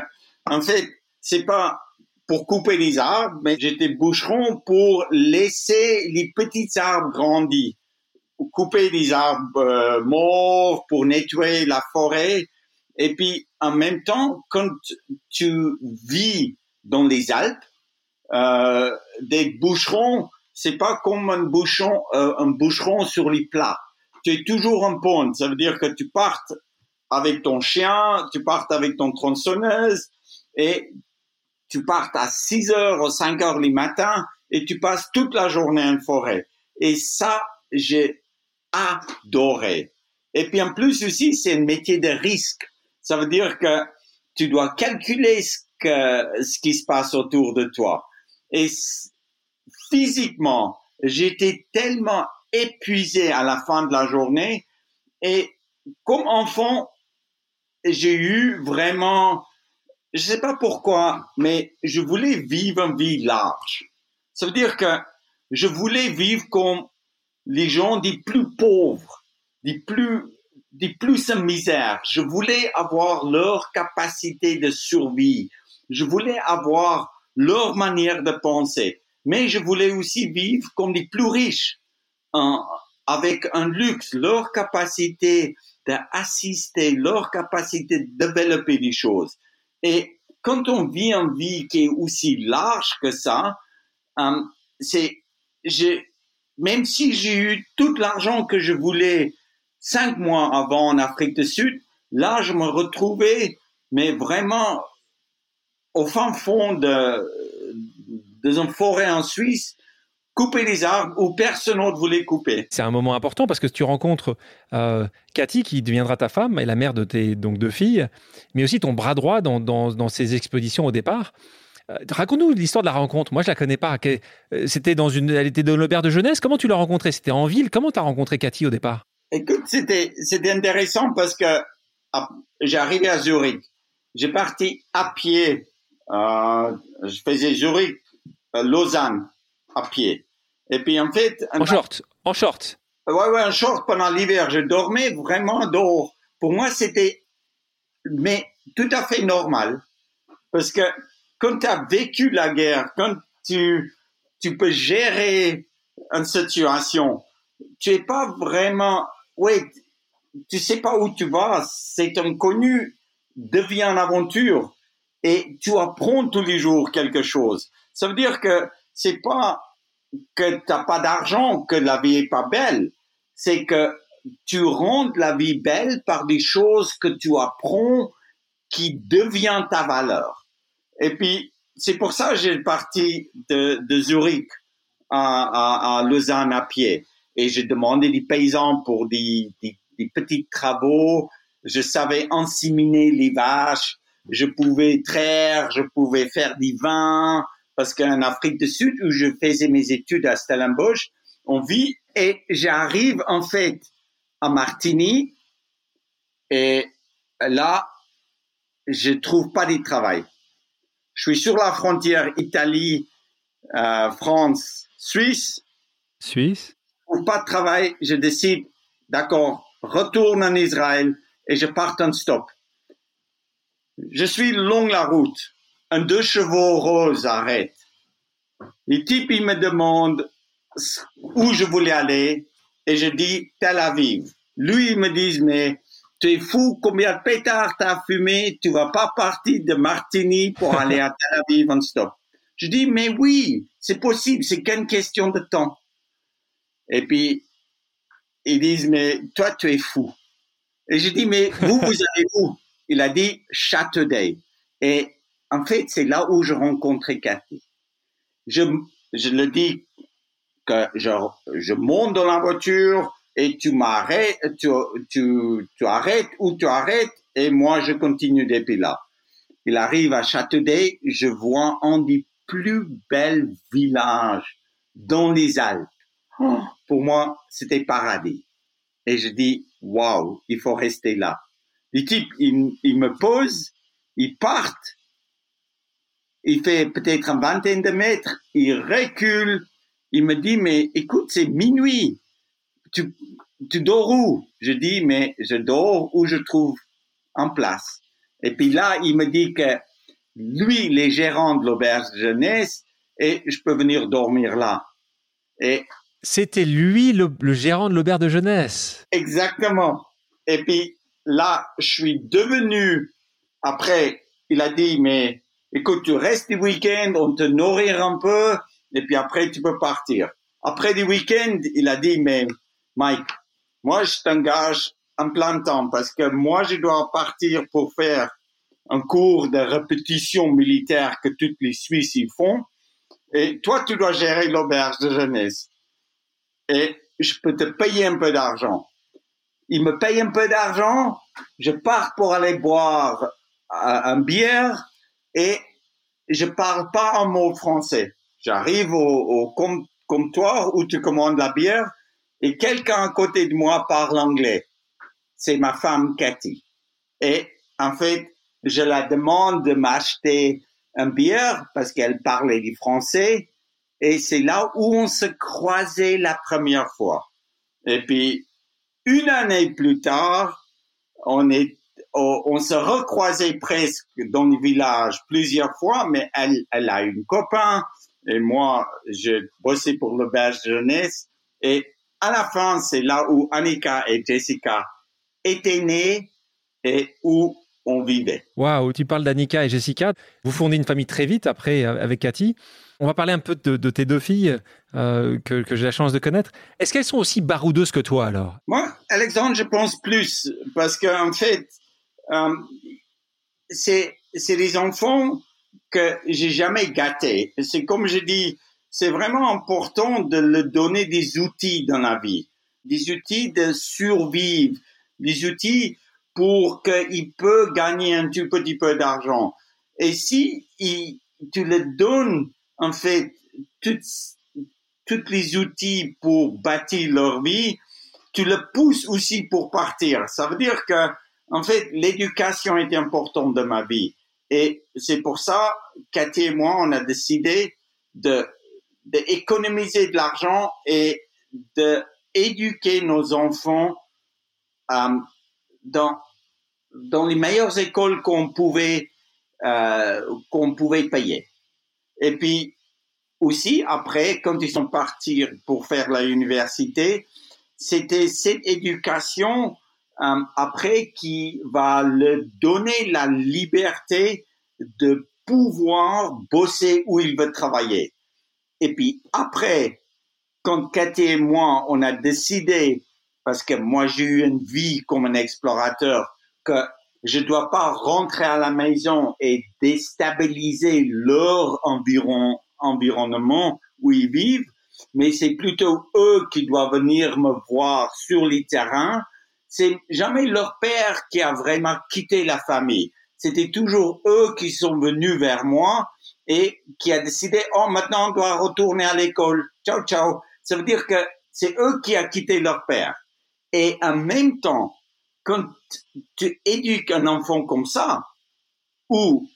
en fait, c'est pas pour couper les arbres, mais j'étais bûcheron pour laisser les petits arbres grandir. Couper les arbres euh, morts pour nettoyer la forêt et puis, en même temps, quand tu vis dans les Alpes, euh, des boucherons, c'est pas comme un bouchon, euh, un boucheron sur les plats. Tu es toujours en pente. Ça veut dire que tu partes avec ton chien, tu partes avec ton tronçonneuse et tu partes à 6 heures ou 5 heures le matin et tu passes toute la journée en forêt. Et ça, j'ai adoré. Et puis en plus aussi, c'est un métier de risque. Ça veut dire que tu dois calculer ce, que, ce qui se passe autour de toi. Et physiquement, j'étais tellement épuisé à la fin de la journée. Et comme enfant, j'ai eu vraiment, je sais pas pourquoi, mais je voulais vivre une vie large. Ça veut dire que je voulais vivre comme les gens des plus pauvres, des plus des plus misère. Je voulais avoir leur capacité de survie. Je voulais avoir leur manière de penser. Mais je voulais aussi vivre comme les plus riches, avec un luxe, leur capacité d'assister, leur capacité de développer des choses. Et quand on vit une vie qui est aussi large que ça, euh, c'est, même si j'ai eu tout l'argent que je voulais cinq mois avant en Afrique du Sud, là, je me retrouvais, mais vraiment au fin fond de, de une forêt en Suisse, couper les arbres où personne d'autre voulait couper. C'est un moment important parce que tu rencontres euh, Cathy qui deviendra ta femme et la mère de tes donc deux filles, mais aussi ton bras droit dans, dans, dans ces expéditions au départ. Euh, raconte-nous l'histoire de la rencontre. Moi, je la connais pas. Euh, c'était dans une, elle était dans l'auberge de jeunesse. Comment tu l'as rencontrée? C'était en ville. Comment tu as rencontré Cathy au départ? Écoute, c'était c'était intéressant parce que ah, j'ai arrivé à Zurich. J'ai parti à pied. Euh, je faisais Zurich, Lausanne à pied. Et puis en fait, en short, en short. Ouais, ouais, en short pendant l'hiver. Je dormais vraiment dehors. Pour moi, c'était mais tout à fait normal parce que quand tu as vécu la guerre, quand tu tu peux gérer une situation, tu es pas vraiment oui, tu sais pas où tu vas, c'est inconnu, devient une aventure et tu apprends tous les jours quelque chose. Ça veut dire que c'est pas que t'as pas d'argent que la vie est pas belle, c'est que tu rends la vie belle par des choses que tu apprends qui devient ta valeur. Et puis, c'est pour ça que j'ai parti de, Zurich à, Lausanne à pied et j'ai demandé des paysans pour des, des, des, petits travaux. Je savais ensiminer les vaches, je pouvais traire, je pouvais faire du vin, parce qu'en Afrique du Sud, où je faisais mes études à Stellenbosch, on vit et j'arrive en fait à Martigny et là, je trouve pas de travail. Je suis sur la frontière Italie, euh, France, Suisse. Suisse ou pas de travail, je décide, d'accord, retourne en Israël et je pars en stop. Je suis long la route. Un deux chevaux rose arrête. Les types, ils me demandent où je voulais aller et je dis Tel Aviv. Lui, il me dit, mais tu es fou, combien de pétards t'as fumé, tu vas pas partir de Martigny pour aller à Tel Aviv en stop. Je dis, mais oui, c'est possible, c'est qu'une question de temps. Et puis, ils disent, mais toi, tu es fou. Et je dis, mais vous, vous allez où? Il a dit Châteaudet. Et en fait, c'est là où je rencontrais Cathy. Je, je le dis que je, je monte dans la voiture et tu m'arrêtes, tu, tu, tu arrêtes ou tu arrêtes et moi je continue depuis là. Il arrive à Châteaudet, je vois un des plus belles villages dans les Alpes. Oh, pour moi, c'était paradis. Et je dis, waouh, il faut rester là. Les types, ils, me posent, ils partent, il fait peut-être une vingtaine de mètres, il recule, il me dit, mais écoute, c'est minuit, tu, tu dors où? Je dis, mais je dors où je trouve en place. Et puis là, il me dit que lui, les gérants de l'auberge de jeunesse, et je peux venir dormir là. Et c'était lui le, gérant de l'auberge de jeunesse. Exactement. Et puis là, je suis devenu, après, il a dit, mais écoute, tu restes du week-end, on te nourrit un peu, et puis après, tu peux partir. Après du week-end, il a dit, mais Mike, moi, je t'engage en plein temps parce que moi, je dois partir pour faire un cours de répétition militaire que toutes les Suisses y font. Et toi, tu dois gérer l'auberge de jeunesse. Et je peux te payer un peu d'argent. Il me paye un peu d'argent, je pars pour aller boire euh, un bière et je parle pas un mot français. J'arrive au, au comptoir où tu commandes la bière et quelqu'un à côté de moi parle anglais. C'est ma femme Cathy. Et en fait, je la demande de m'acheter un bière parce qu'elle parlait du français et c'est là où on se croisait la première fois. Et puis, une année plus tard, on est, on, se recroisait presque dans le village plusieurs fois, mais elle, elle a une copain et moi, je bossais pour le de jeunesse et à la fin, c'est là où Annika et Jessica étaient nées et où on vivait. Waouh, tu parles d'Annika et Jessica. Vous fondez une famille très vite après euh, avec Cathy. On va parler un peu de, tes deux filles euh, que, j'ai la chance de connaître. Est-ce qu'elles sont aussi baroudeuses que toi alors? Moi, Alexandre, je pense plus parce qu'en fait, euh, c'est des enfants que j'ai jamais gâtés. C'est comme je dis, c'est vraiment important de leur donner des outils dans la vie, des outils de survivre, des outils pour qu'il peut gagner un tout petit peu d'argent. Et si il, tu le donnes, en fait, tous les outils pour bâtir leur vie, tu le pousses aussi pour partir. Ça veut dire que, en fait, l'éducation est importante dans ma vie. Et c'est pour ça, Cathy et moi, on a décidé de d'économiser de l'argent et de éduquer nos enfants euh, dans dans les meilleures écoles qu'on pouvait euh, qu'on pouvait payer. Et puis aussi après, quand ils sont partis pour faire la université, c'était cette éducation euh, après qui va leur donner la liberté de pouvoir bosser où il veut travailler. Et puis après, quand Cathy et moi, on a décidé, parce que moi j'ai eu une vie comme un explorateur, que je dois pas rentrer à la maison et déstabiliser leur environ, environnement où ils vivent, mais c'est plutôt eux qui doivent venir me voir sur les terrains. C'est jamais leur père qui a vraiment quitté la famille. C'était toujours eux qui sont venus vers moi et qui a décidé, oh, maintenant on doit retourner à l'école. Ciao, ciao. Ça veut dire que c'est eux qui a quitté leur père. Et en même temps, quand tu éduques un enfant comme ça, où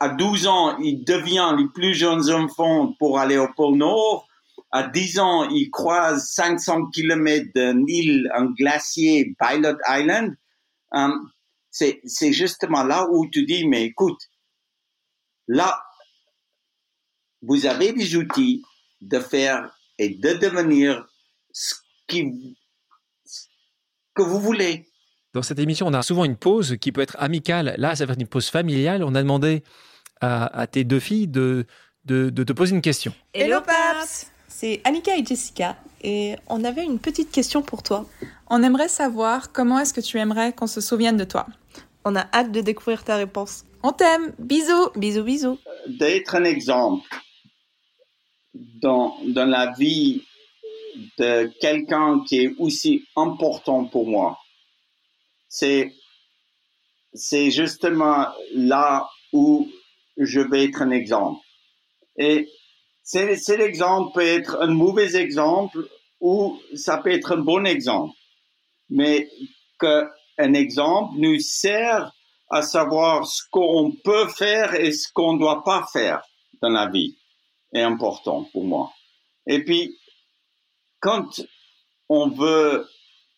à 12 ans, il devient les plus jeunes enfants pour aller au pôle Nord, à 10 ans, il croise 500 km d'une île, un glacier, Pilot Island, euh, c'est, c'est justement là où tu dis, mais écoute, là, vous avez des outils de faire et de devenir ce, qui, ce que vous voulez. Dans cette émission, on a souvent une pause qui peut être amicale. Là, ça va être une pause familiale. On a demandé à, tes deux filles de, de, te poser une question. Hello, Paps C'est Annika et Jessica. et on avait une petite question pour toi. On aimerait savoir comment est-ce que tu aimerais qu'on se souvienne de toi. On a hâte de découvrir ta réponse. On t'aime. Bisous. Bisous, bisous. D'être un exemple dans, dans la vie de quelqu'un qui est aussi important pour moi. C'est, c'est justement là où je vais être un exemple. Et cet exemple peut être un mauvais exemple ou ça peut être un bon exemple. Mais qu'un exemple nous sert à savoir ce qu'on peut faire et ce qu'on ne doit pas faire dans la vie est important pour moi. Et puis, quand on veut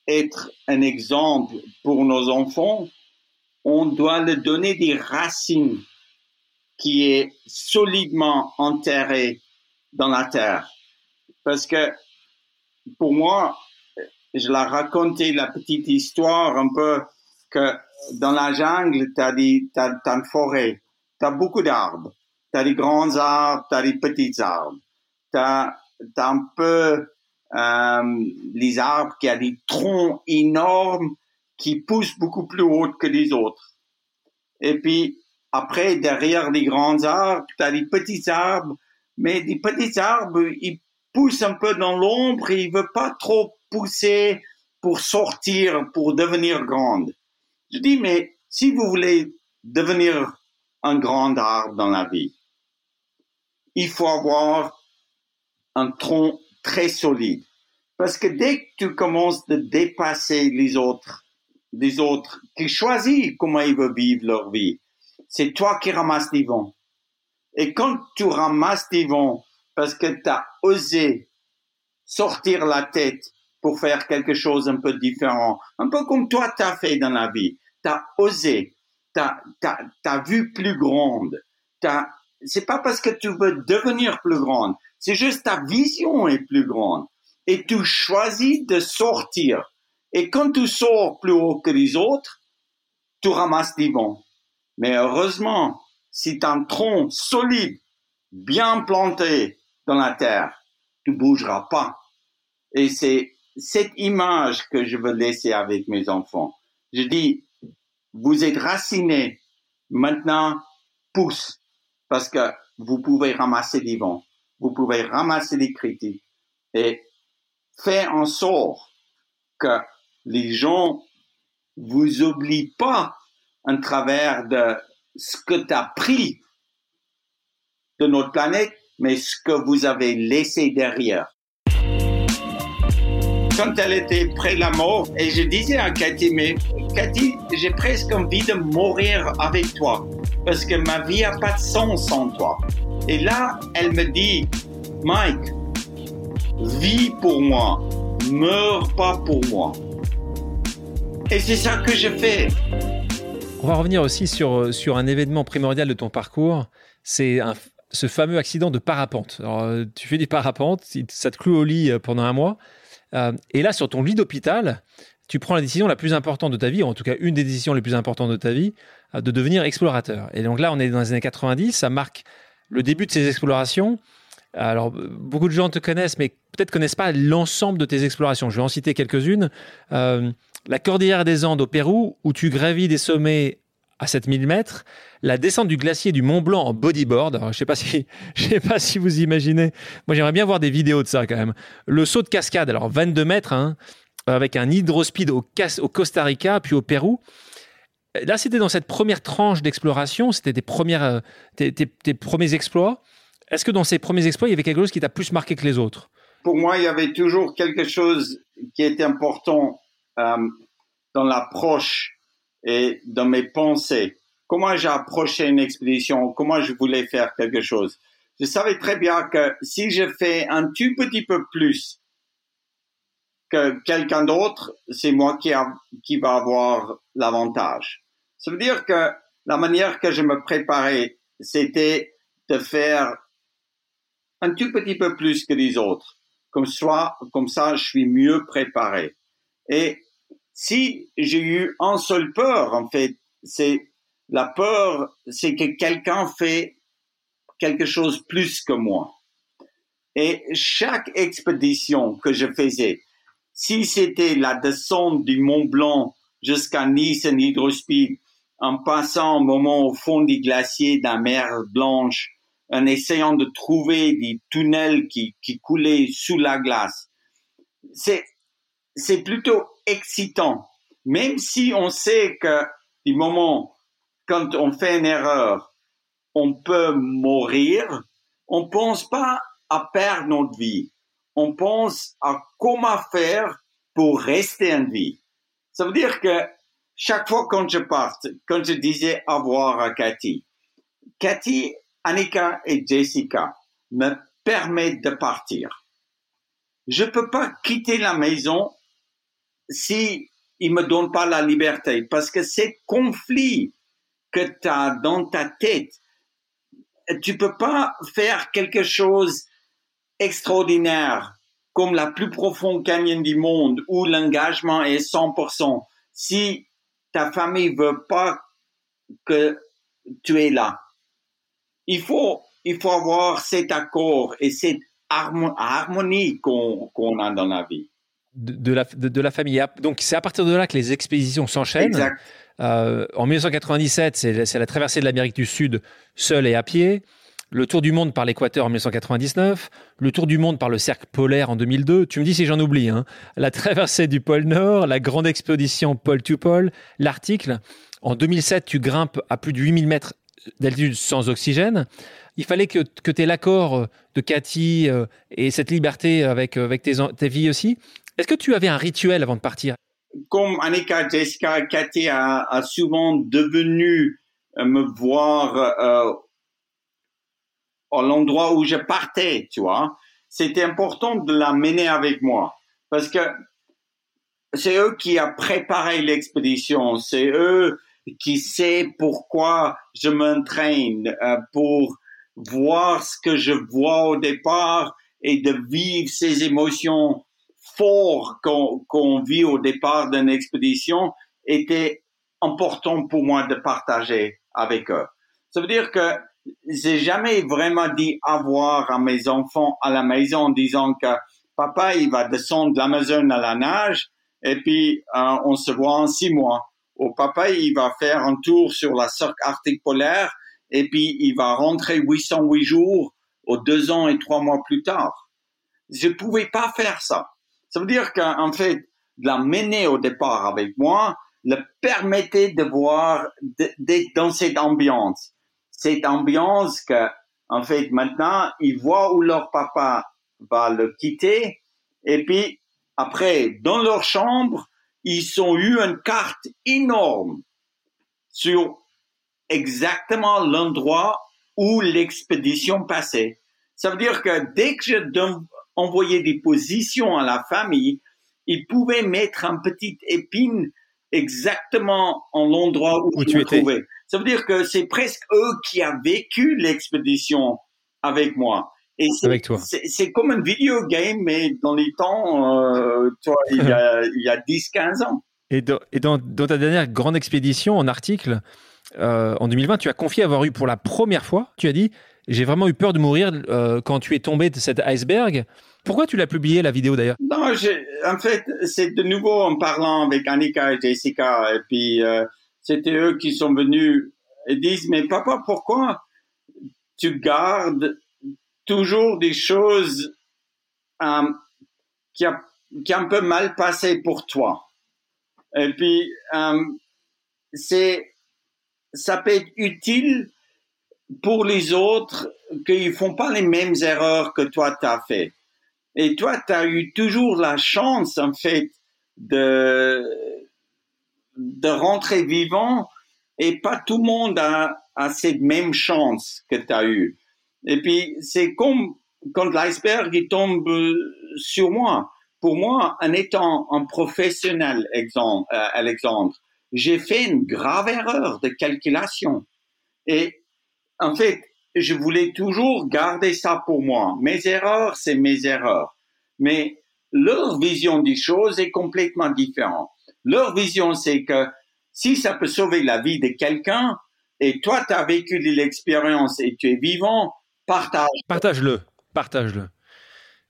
être un exemple pour nos enfants, on doit leur donner des racines qui est solidement enterrées dans la terre. Parce que pour moi, je la racontais la petite histoire un peu que dans la jungle, tu as, as, une forêt, tu as beaucoup d'arbres, tu as des grands arbres, tu as des petits arbres, tu as, un peu euh, les arbres qui ont des troncs énormes qui poussent beaucoup plus haut que les autres. Et puis, après, derrière les grands arbres, tu as des petits arbres, mais les petits arbres, ils poussent un peu dans l'ombre et ils ne veulent pas trop pousser pour sortir, pour devenir grandes. Je dis, mais si vous voulez devenir un grand arbre dans la vie, il faut avoir un tronc très solide. Parce que dès que tu commences de dépasser les autres, les autres qui choisissent comment ils veulent vivre leur vie, c'est toi qui ramasses des vents. Et quand tu ramasses des vents parce que tu as osé sortir la tête pour faire quelque chose un peu différent, un peu comme toi tu as fait dans la vie, tu as osé, tu as, vu plus grande. C'est pas parce que tu veux devenir plus grande, c'est juste ta vision est plus grande. Et tu choisis de sortir. Et quand tu sors plus haut que les autres, tu ramasses des vents. Mais heureusement, si tu un tronc solide, bien planté dans la terre, tu bougeras pas. Et c'est cette image que je veux laisser avec mes enfants. Je dis, vous êtes racinés, maintenant pousse, parce que vous pouvez ramasser des vents, vous pouvez ramasser des critiques. Et faire en sorte que les gens vous oublient pas en travers de ce que tu as pris de notre planète, mais ce que vous avez laissé derrière. Quand elle était près de la mort, et je disais à Cathy, mais Cathy, j'ai presque envie de mourir avec toi, parce que ma vie n'a pas de sens sans toi. Et là, elle me dit, Mike, vis pour moi, meurs pas pour moi. Et c'est ça que je fais. On va revenir aussi sur, euh, sur un événement primordial de ton parcours. C'est ce fameux accident de parapente. Alors, euh, tu fais du parapente, ça te cloue au lit euh, pendant un mois. et là, sur ton lit d'hôpital, tu prends la décision la plus importante de ta vie, en tout cas une des décisions les plus importantes de ta vie, de devenir explorateur. Et donc là, on est dans les années 90, ça marque le début de ces explorations. Alors, beaucoup de gens te connaissent, mais peut-être connaissent pas l'ensemble de tes explorations. Je vais en citer quelques-unes la cordillère des Andes au Pérou, où tu gravis des sommets à 7000 mètres, la descente du glacier du Mont Blanc en bodyboard. je sais si, sais pas si vous imaginez. Moi, j'aimerais bien voir des vidéos de ça quand même. Le saut de cascade, alors 22 mètres, hein, avec un hydrospeed au, Costa Rica, puis au Pérou. Là, c'était dans cette première tranche d'exploration. C'était tes euh, tes, premiers exploits. Est-ce que dans ces premiers exploits, il y avait quelque chose qui t'a plus marqué que les autres? Pour moi, il y avait toujours quelque chose qui était important euh, dans l'approche et dans mes pensées. Comment j'ai approché une expédition, comment je voulais faire quelque chose? Je savais très bien que si je fais un tout petit peu plus que quelqu'un d'autre, c'est moi qui, a, qui va avoir l'avantage. Ça veut dire que la manière que je me préparais, c'était de faire un tout petit peu plus que les autres. Comme, soit, comme ça, je suis mieux préparé. Et si j'ai eu un seul peur, en fait, c'est la peur, c'est que quelqu'un fait quelque chose plus que moi. Et chaque expédition que je faisais, si c'était la descente du Mont Blanc jusqu'à Nice en hydrospeed, en passant un moment au fond des glaciers de la mer Blanche, en essayant de trouver des tunnels qui, qui coulaient sous la glace. C'est, c'est plutôt excitant. Même si on sait que du moment quand on fait une erreur, on peut mourir, on pense pas à perdre notre vie. On pense à comment faire pour rester en vie. Ça veut dire que chaque fois quand je parte, quand je disais au revoir à Cathy, Cathy, Annika et Jessica me permettent de partir. Je peux pas quitter la maison si ils me donnent pas la liberté parce que ces conflits que tu as dans ta tête, tu peux pas faire quelque chose extraordinaire comme la plus profonde canyon du monde où l'engagement est 100% si ta famille veut pas que tu es là. Il faut, il faut avoir cet accord et cette harmonie qu'on a dans la vie. De, la, de, la famille. Donc c'est à partir de là que les expéditions s'enchaînent. Euh, en 1997, c'est la traversée de l'Amérique du Sud seul et à pied le tour du monde par l'équateur en 1999, le tour du monde par le cercle polaire en 2002, tu me dis si j'en oublie, hein. la traversée du pôle Nord, la grande expédition pôle to pôle, l'article. En 2007, tu grimpes à plus de 8000 mètres d'altitude sans oxygène. Il fallait que, que tu aies l'accord de Cathy euh, et cette liberté avec, avec tes, tes filles aussi. Est-ce que tu avais un rituel avant de partir? Comme Annika, Jessica, Cathy a, souvent devenu euh, me voir euh, à l'endroit où je partais, tu vois. C'était important de la mener avec moi. Parce que c'est eux qui a préparé l'expédition, c'est eux qui sait pourquoi je m'entraîne euh, pour voir ce que je vois au départ et de vivre ces émotions fortes qu'on vit au départ d'une expédition était important pour moi de partager avec eux. Ça veut dire que j'ai jamais vraiment dit avoir à mes enfants à la maison en disant que papa, il va descendre de l'Amazon à la nage et puis euh, on se voit en six mois. Au papa, il va faire un tour sur la cercle arctique polaire et puis il va rentrer 808 jours aux deux ans et trois mois plus tard. Je pouvais pas faire ça. Ça veut dire qu'en fait, de la mener au départ avec moi le permettait de voir, d'être dans cette ambiance cette ambiance que, en fait, maintenant, ils voient où leur papa va le quitter. Et puis, après, dans leur chambre, ils ont eu une carte énorme sur exactement l'endroit où l'expédition passait. Ça veut dire que dès que je envoyais des positions à la famille, ils pouvaient mettre un petit épine exactement en l'endroit où, tu étais. Ça veut dire que c'est presque eux qui ont vécu l'expédition avec moi. Et avec toi. C'est comme un video game, mais dans les temps, euh, toi, il y a, a 10-15 ans. Et, dans, et dans, ta dernière grande expédition en article, euh, en 2020, tu as confié avoir eu pour la première fois, tu as dit, j'ai vraiment eu peur de mourir euh, quand tu es tombé de cet iceberg. Pourquoi tu l'as publié la vidéo d'ailleurs? Non, en fait, c'est de nouveau en parlant avec Annika et Jessica, et puis c'était eux qui sont venus et disent, mais papa, pourquoi tu gardes toujours des choses euh, qui, a, qui a un peu mal passé pour toi? Et puis, euh, c'est, ça peut être utile pour les autres qu'ils font pas les mêmes erreurs que toi tu as fait. Et toi, tu as eu toujours la chance, en fait, de, de rentrer vivant et pas tout le monde a, a cette même chance que tu as eu. Et puis, c'est comme quand l'iceberg il tombe sur moi. Pour moi, en étant un professionnel, euh, Alexandre, j'ai fait une grave erreur de calculation. Et en fait, je voulais toujours garder ça pour moi. Mes erreurs, c'est mes erreurs. Mais leur vision des choses est complètement différente. Leur vision, c'est que si ça peut sauver la vie de quelqu'un, et toi, tu as vécu l'expérience et tu es vivant, partage. Partage-le, partage-le.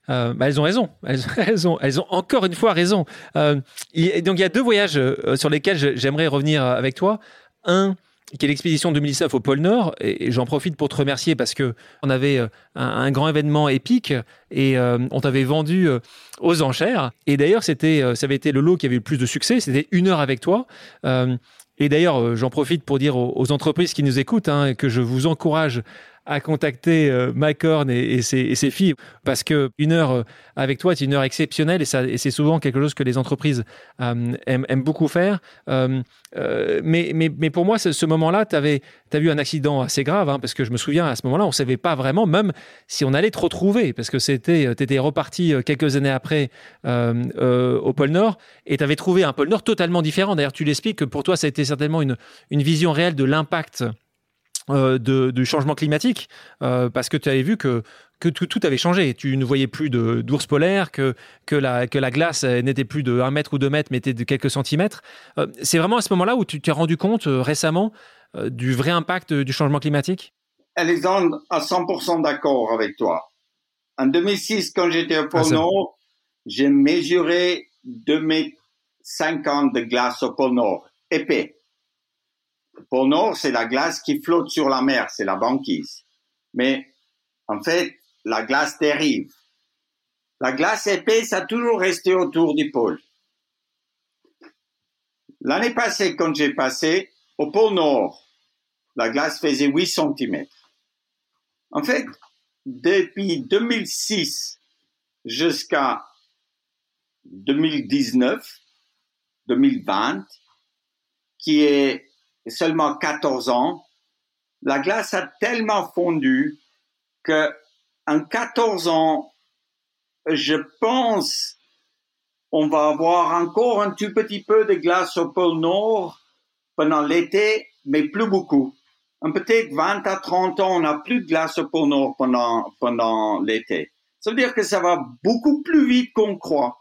bah, elles ont raison. Elles, ont, elles ont encore une fois raison. donc il y a deux voyages sur lesquels j'aimerais revenir avec toi. Un, qui est l'expédition 2019 au pôle Nord. Et, j'en profite pour te remercier parce que on avait euh, un, grand événement épique et euh, on t'avait vendu euh, aux enchères. Et d'ailleurs, c'était, ça avait été le lot qui avait eu le plus de succès. C'était une heure avec toi. et d'ailleurs, j'en profite pour dire aux, entreprises qui nous écoutent hein, que je vous encourage à contacter euh, et, ses, filles parce que une heure euh, avec toi est une heure exceptionnelle et, c'est souvent quelque chose que les entreprises euh, aiment, beaucoup faire. mais, mais, pour moi, ce, moment-là, tu as vu un accident assez grave hein, parce que je me souviens à ce moment-là, on ne savait pas vraiment même si on allait te retrouver parce que tu étais reparti quelques années après au pôle Nord et tu avais trouvé un pôle Nord totalement différent. D'ailleurs, tu l'expliques que pour toi, ça a été certainement une, une vision réelle de l'impact euh, de, du changement climatique, euh, parce que tu avais vu que, que tout, tout, avait changé. Tu ne voyais plus d'ours polaires, que, que, la, que la glace n'était plus de 1 mètre ou 2 mètres, mais était de quelques centimètres. Euh, c'est vraiment à ce moment-là où tu t'es rendu compte récemment du vrai impact du changement climatique? Alexandre, à 100% d'accord avec toi. En 2006, quand j'étais au pôle ah, Nord, j'ai mesuré 2 mètres 50 de glace au pôle Nord, épais. Pour Nord, c'est la glace qui flotte sur la mer, c'est la banquise. Mais en fait, la glace dérive. La glace épaisse a toujours resté autour du pôle. L'année passée, quand j'ai passé, au pôle Nord, la glace faisait 8 cm. En fait, depuis 2006 jusqu'à 2019, 2020, qui est seulement 14 ans, la glace a tellement fondu que en 14 ans, je pense on va avoir encore un tout petit peu de glace au pôle Nord pendant l'été, mais plus beaucoup. Peut-être 20 à 30 ans, on n'a plus de glace au pôle Nord pendant, pendant l'été. Ça veut dire que ça va beaucoup plus vite qu'on croit.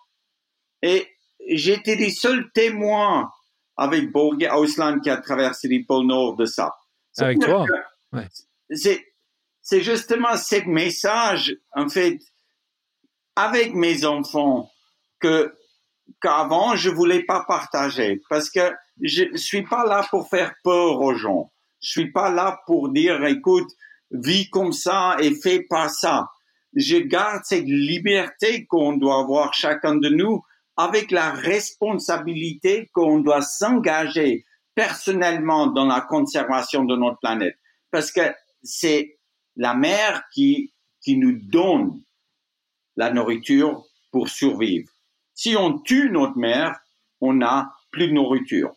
Et j'étais des seuls témoins avec Borge Ausland qui a traversé les pôles nord de ça. Avec toi? C'est, c'est justement ce message, en fait, avec mes enfants, que, qu'avant, je voulais pas partager parce que je suis pas là pour faire peur aux gens. Je suis pas là pour dire, écoute, vis comme ça et fais pas ça. Je garde cette liberté qu'on doit avoir chacun de nous avec la responsabilité qu'on doit s'engager personnellement dans la conservation de notre planète. Parce que c'est la mer qui, qui nous donne la nourriture pour survivre. Si on tue notre mer, on n'a plus de nourriture.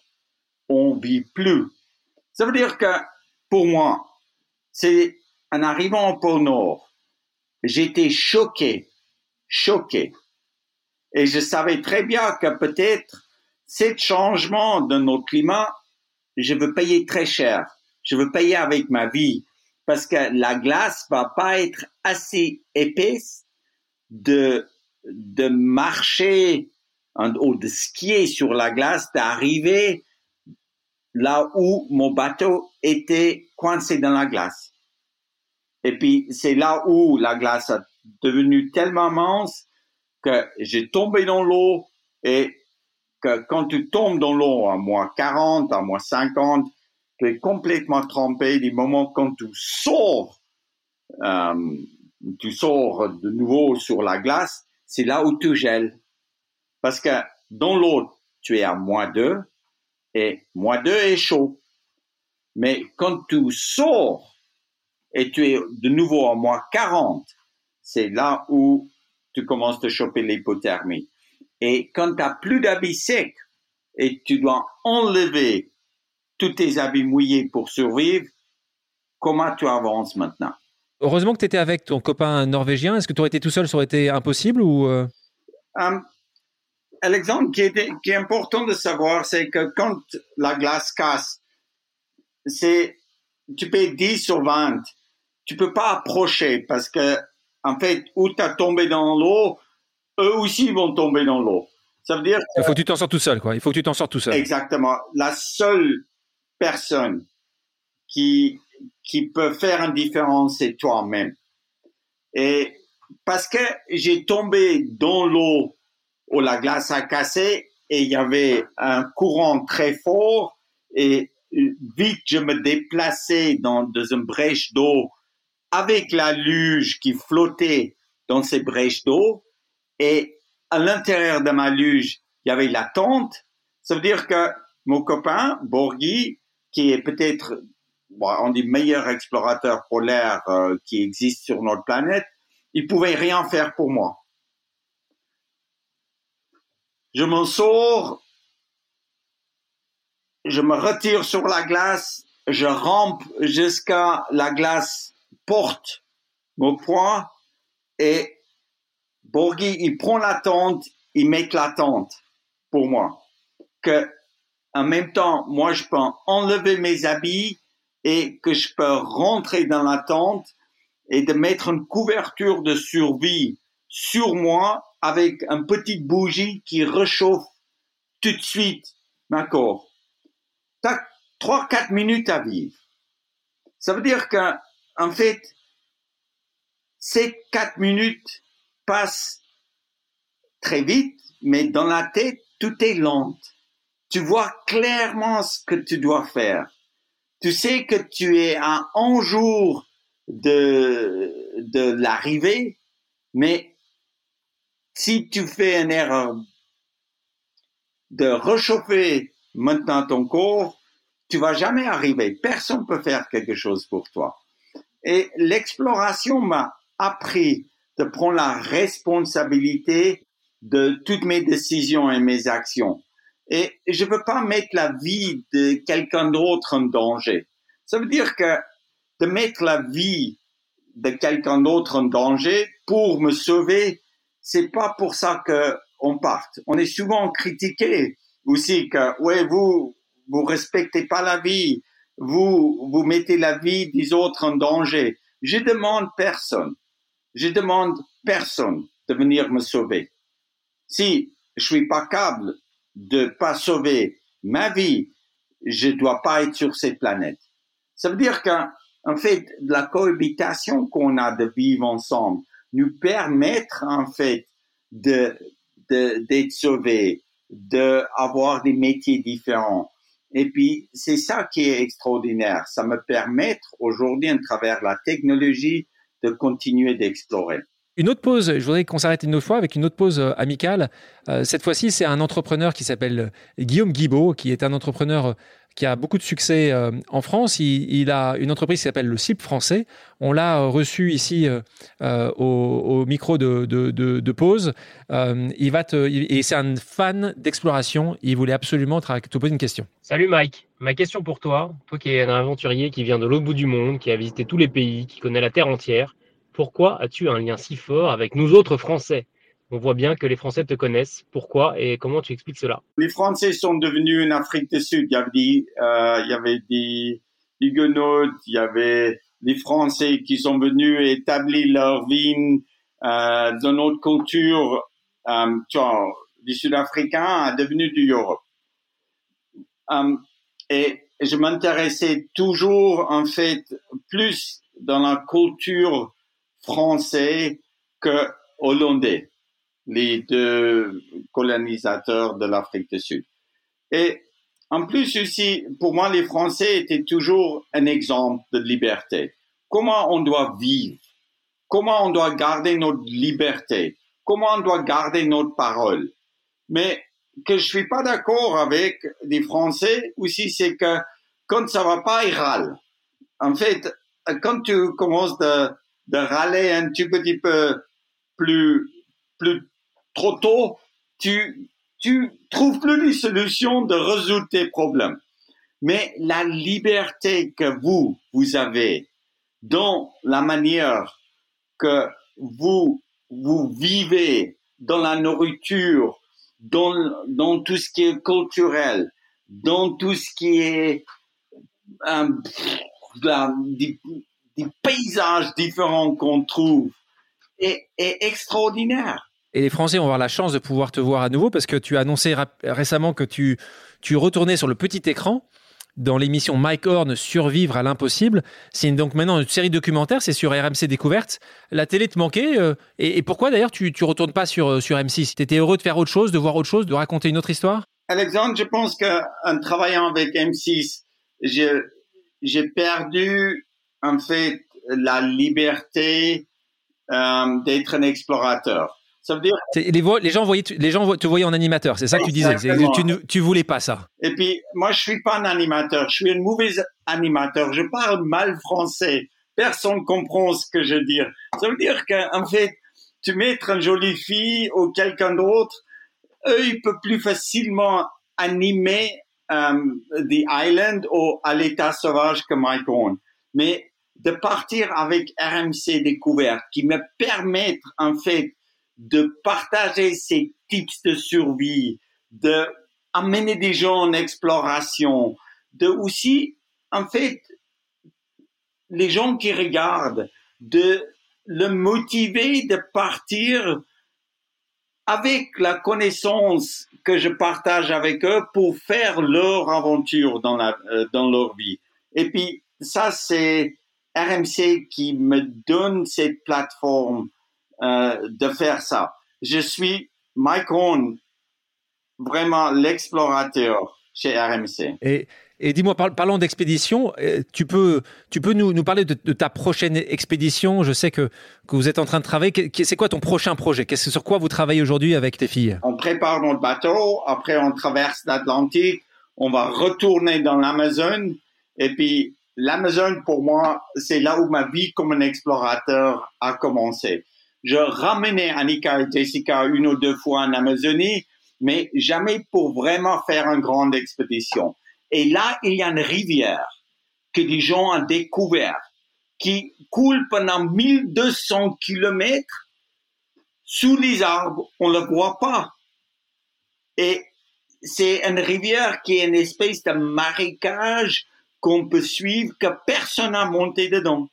On vit plus. Ça veut dire que, pour moi, c'est en arrivant au pôle Nord, j'étais choqué, choqué et je savais très bien que peut-être ce changement de notre climat, je veux payer très cher. Je veux payer avec ma vie parce que la glace va pas être assez épaisse de, de marcher ou de skier sur la glace, d'arriver là où mon bateau était coincé dans la glace. Et puis, c'est là où la glace a devenu tellement mince que j'ai tombé dans l'eau et que quand tu tombes dans l'eau à moins 40, à moins 50, tu es complètement trempé du moment quand tu sors, euh, tu sors de nouveau sur la glace, c'est là où tu gèles. Parce que dans l'eau, tu es à moins 2 et moins 2 est chaud. Mais quand tu sors et tu es de nouveau à moins 40, c'est là où tu commences à choper l'hypothermie. Et quand tu n'as plus d'habits secs et tu dois enlever tous tes habits mouillés pour survivre, comment tu avances maintenant? Heureusement que tu étais avec ton copain norvégien. Est-ce que tu aurais été tout seul, ça aurait été impossible ou euh? um, L'exemple qui est, qui est important de savoir, c'est que quand la glace casse, c'est tu payes 10 sur 20. Tu peux pas approcher parce que en fait, où tu as tombé dans l'eau, eux aussi vont tomber dans l'eau. Ça veut dire. Il faut que tu t'en sortes tout seul, quoi. Il faut que tu t'en sortes tout seul. Exactement. La seule personne qui, qui peut faire une différence, c'est toi-même. Et parce que j'ai tombé dans l'eau où la glace a cassé et il y avait un courant très fort et vite je me déplaçais dans, dans une brèche d'eau avec la luge qui flottait dans ces brèches d'eau et à l'intérieur de ma luge, il y avait la tente. Ça veut dire que mon copain, Borghi, qui est peut-être bon, un des meilleurs explorateurs polaires euh, qui existe sur notre planète, il pouvait rien faire pour moi. Je m'en sors, je me retire sur la glace, je rampe jusqu'à la glace porte mon poing et Borghi, il prend la tente, il met la tente pour moi. Que, en même temps, moi, je peux enlever mes habits et que je peux rentrer dans la tente et de mettre une couverture de survie sur moi avec un petit bougie qui réchauffe tout de suite D'accord. T'as trois, quatre minutes à vivre. Ça veut dire que, en fait, ces quatre minutes passent très vite, mais dans la tête, tout est lent. Tu vois clairement ce que tu dois faire. Tu sais que tu es à un jour de, l'arrivée, mais si tu fais une erreur de réchauffer maintenant ton corps, tu vas jamais arriver. Personne peut faire quelque chose pour toi. Et l'exploration m'a appris de prendre la responsabilité de toutes mes décisions et mes actions. Et je ne veux pas mettre la vie de quelqu'un d'autre en danger. Ça veut dire que de mettre la vie de quelqu'un d'autre en danger pour me sauver, c'est pas pour ça que on parte. On est souvent critiqué aussi que, ouais, vous, vous respectez pas la vie, vous, vous mettez la vie des autres en danger. Je demande personne. Je demande personne de venir me sauver. Si je suis pas capable de pas sauver ma vie, je dois pas être sur cette planète. Ça veut dire qu'en fait, la cohabitation qu'on a de vivre ensemble nous permettre en fait de d'être sauvés, d'avoir des métiers différents. Et puis, c'est ça qui est extraordinaire. Ça me permet aujourd'hui, à travers la technologie, de continuer d'explorer. Une autre pause, je voudrais qu'on s'arrête une autre fois avec une autre pause euh, amicale. Euh, cette fois-ci, c'est un entrepreneur qui s'appelle euh, Guillaume Guibaud, qui est un entrepreneur qui a beaucoup de succès en France. Il, a une entreprise qui s'appelle le CIP français. On l'a reçu ici au, micro de, pause. il va te, et c'est un fan d'exploration. Il voulait absolument te poser une question. Salut Mike. Ma question pour toi, toi qui es un aventurier qui vient de l'autre bout du monde, qui a visité tous les pays, qui connaît la Terre entière, pourquoi as-tu un lien si fort avec nous autres Français? On voit bien que les Français te connaissent. Pourquoi et comment tu expliques cela? Les Français sont devenus une Afrique du Sud. Il y avait des, euh, il y avait des Huguenots, il y avait des Français qui sont venus établir leur vie euh, dans notre culture. Euh, tu vois, du Sud-Africain est devenu du Europe. Euh, et je m'intéressais toujours, en fait, plus dans la culture français que hollandais, les deux colonisateurs de l'Afrique du Sud. Et en plus aussi, pour moi, les Français étaient toujours un exemple de liberté. Comment on doit vivre, comment on doit garder notre liberté, comment on doit garder notre parole? Mais que je suis pas d'accord avec les Français aussi, c'est que quand ça va pas, ils râlent. En fait, quand tu commences de, de râler un petit peu plus, plus trop tôt, tu, tu trouves plus les solutions de résoudre tes problèmes. Mais la liberté que vous, vous avez dans la manière que vous, vous vivez dans la nourriture, dans, dans tout ce qui est culturel, dans tout ce qui est des paysages différents qu'on trouve est, extraordinaire. Et les Français vont avoir la chance de pouvoir te voir à nouveau parce que tu as annoncé récemment que tu, tu retournais sur le petit écran. dans l'émission Mike Horn Survivre à l'impossible. C'est donc maintenant une série documentaire, c'est sur RMC Découverte. La télé te manquait euh, et, pourquoi d'ailleurs tu ne retournes pas sur, euh, sur M6 Tu étais heureux de faire autre chose, de voir autre chose, de raconter une autre histoire? Alexandre, je pense qu'en travaillant avec M6, j'ai perdu en fait la liberté euh, d'être un explorateur. Ça veut dire les, les, gens voyaient, les gens te voyaient en animateur, c'est ça que tu disais. Tu, tu voulais pas ça. Et puis moi, je suis pas un animateur, je suis un mauvais animateur. Je parle mal français. Personne comprend ce que je dis. Ça veut dire qu'en fait, tu mets une jolie fille ou quelqu'un d'autre, eux, ils peuvent plus facilement animer um, The Island ou à l'état sauvage que Mike Horn. Mais de partir avec RMC Découverte qui me permettent en fait de partager ces tips de survie, de amener des gens en exploration, de aussi, en fait, les gens qui regardent, de le motiver de partir avec la connaissance que je partage avec eux pour faire leur aventure dans, la, euh, dans leur vie. Et puis, ça, c'est RMC qui me donne cette plateforme de faire ça. Je suis Mike Horn, vraiment l'explorateur chez RMC. Et, et dis-moi, parlons d'expédition. Euh, tu peux, tu peux nous, nous parler de, ta prochaine expédition? Je sais que, que vous êtes en train de travailler. C'est quoi ton prochain projet? Qu'est-ce Sur quoi vous travaillez aujourd'hui avec tes filles? On prépare notre bateau. Après, on traverse l'Atlantique. On va retourner dans l'Amazon. Et puis, l'Amazon, pour moi, c'est là où ma vie comme un explorateur a commencé. Je ramenais Annika et Jessica une ou deux fois en Amazonie, mais jamais pour vraiment faire une grande expédition. Et là, il y a une rivière que des gens ont découvert, qui coule pendant 1200 kilomètres sous les arbres, on ne le voit pas. Et c'est une rivière qui est une espèce de marécage qu'on peut suivre, que personne n'a monté dedans.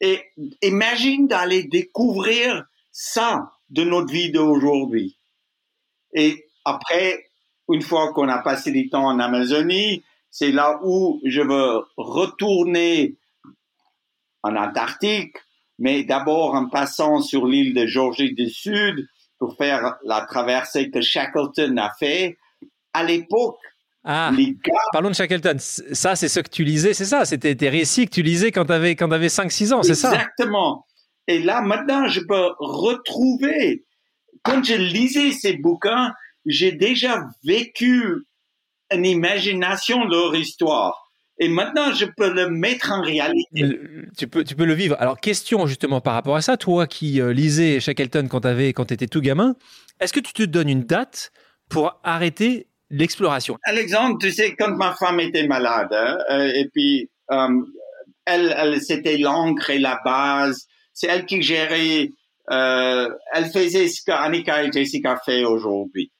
Et imagine d'aller découvrir ça de notre vie d'aujourd'hui. Et après, une fois qu'on a passé du temps en Amazonie, c'est là où je veux retourner en Antarctique, mais d'abord en passant sur l'île de Georgie du Sud pour faire la traversée que Shackleton a fait. À l'époque, ah, parlons de Shackleton. Ça, c'est ce que tu lisais, c'est ça C'était tes récits que tu lisais quand tu avais, quand avais 5-6 ans, c'est ça? Exactement. Et là, maintenant, je peux retrouver. Quand je lisais ces bouquins, j'ai déjà vécu une imagination de leur histoire. Et maintenant, je peux le mettre en réalité. Tu peux, tu peux le vivre. Alors, question justement par rapport à ça, toi qui euh, lisais Shackleton quand tu quand étais tout gamin, est-ce que tu te donnes une date pour arrêter l'exploration. Alexandre, tu sais, quand ma femme était malade, hein, euh, et puis euh, elle, elle c'était l'encre et la base, c'est elle qui gérait, euh, elle faisait ce qu'Annika et Jessica fait aujourd'hui.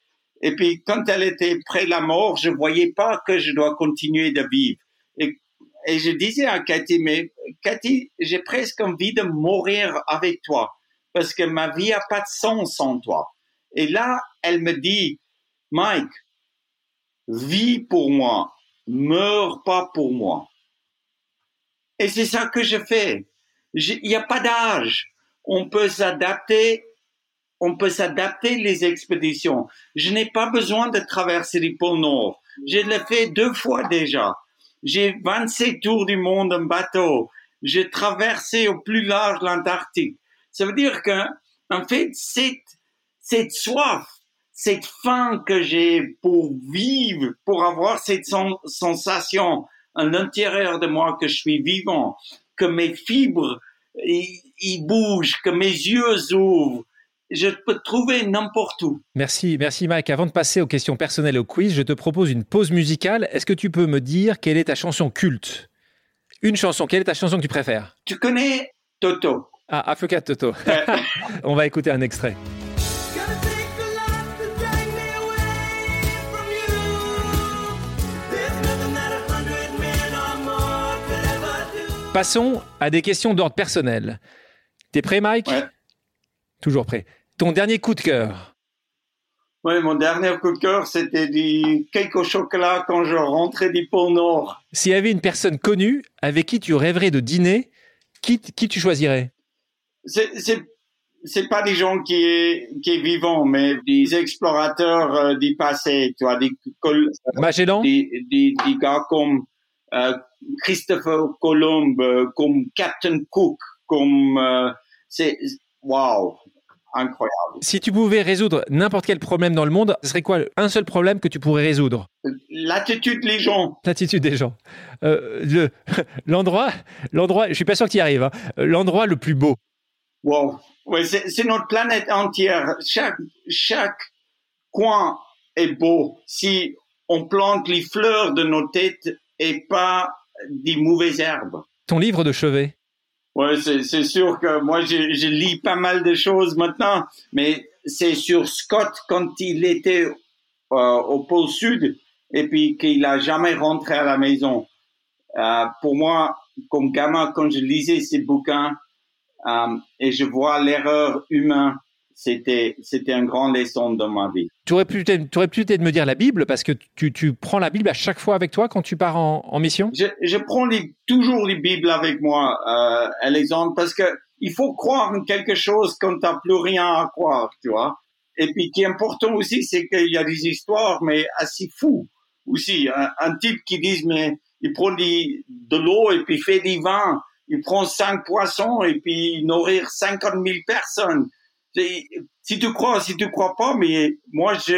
Et puis quand elle était près de la mort, je voyais pas que je dois continuer de vivre. Et, et je disais à Cathy, mais Cathy, j'ai presque envie de mourir avec toi parce que ma vie a pas de sens sans toi. Et là, elle me dit, Mike, vis pour moi, meurs pas pour moi. Et c'est ça que je fais. Il n'y a pas d'âge. On peut s'adapter. On peut s'adapter les expéditions. Je n'ai pas besoin de traverser les pôles Nord. Je l'ai fait deux fois déjà. J'ai 27 tours du monde en bateau. J'ai traversé au plus large l'Antarctique. Ça veut dire que, en fait, cette, cette soif cette faim que j'ai pour vivre, pour avoir cette sensation à l'intérieur de moi que je suis vivant, que mes fibres ils bougent, que mes yeux s'ouvrent. Je peux trouver n'importe où. Merci, merci Mike. Avant de passer aux questions personnelles au quiz, je te propose une pause musicale. Est-ce que tu peux me dire quelle est ta chanson culte? Une chanson, quelle est ta chanson que tu préfères? Tu connais Toto? Ah, Africa Toto. On va écouter un extrait. Passons à des questions d'ordre personnel. T'es prêt, Mike ouais. Toujours prêt. Ton dernier coup de cœur Oui, mon dernier coup de cœur, c'était du cake au chocolat quand je rentrais du pôle Nord. S'il y avait une personne connue avec qui tu rêverais de dîner, qui, qui tu choisirais? C'est pas des gens qui est qui est vivant, mais des explorateurs euh, du passé, tu vois, des Magellan, des, des, des gars comme euh, Christopher Colomb, euh, comme Captain Cook, comme euh, c'est waouh, incroyable. Si tu pouvais résoudre n'importe quel problème dans le monde, ce serait quoi un seul problème que tu pourrais résoudre? L'attitude des gens. L'attitude des gens. Euh, le, l'endroit, l'endroit, je suis pas sûr tu y arrives. Hein, l'endroit le plus beau. Wow. Ouais, c'est, c'est notre planète entière. Chaque, chaque coin est beau. Si on plante les fleurs de nos têtes et pas des mauvaises herbes. Ton livre de chevet. Ouais, c'est, sûr que moi, je, je lis pas mal de choses maintenant, mais c'est sur Scott quand il était euh, au pôle sud et puis qu'il a jamais rentré à la maison. Euh, pour moi, comme gamin, quand je lisais ces bouquins euh, et je vois l'erreur humaine, c'était c'était un grand leçon dans ma vie. Tu aurais pu peut-être, tu aurais pu peut-être me dire la Bible parce que tu, tu prends la Bible à chaque fois avec toi quand tu pars en, en mission? Je, je prends les, toujours les Bibles avec moi, euh, Alexandre, parce que il faut croire en quelque chose quand t'as plus rien à croire, tu vois. Et puis, qui est important aussi, c'est qu'il y a des histoires, mais assez fous aussi. Un, un type qui dit, mais il prend des, de l'eau et puis fait du vin. Il prend cinq poissons et puis nourrir 50 000 personnes. Si tu crois, si tu crois pas, mais moi, je,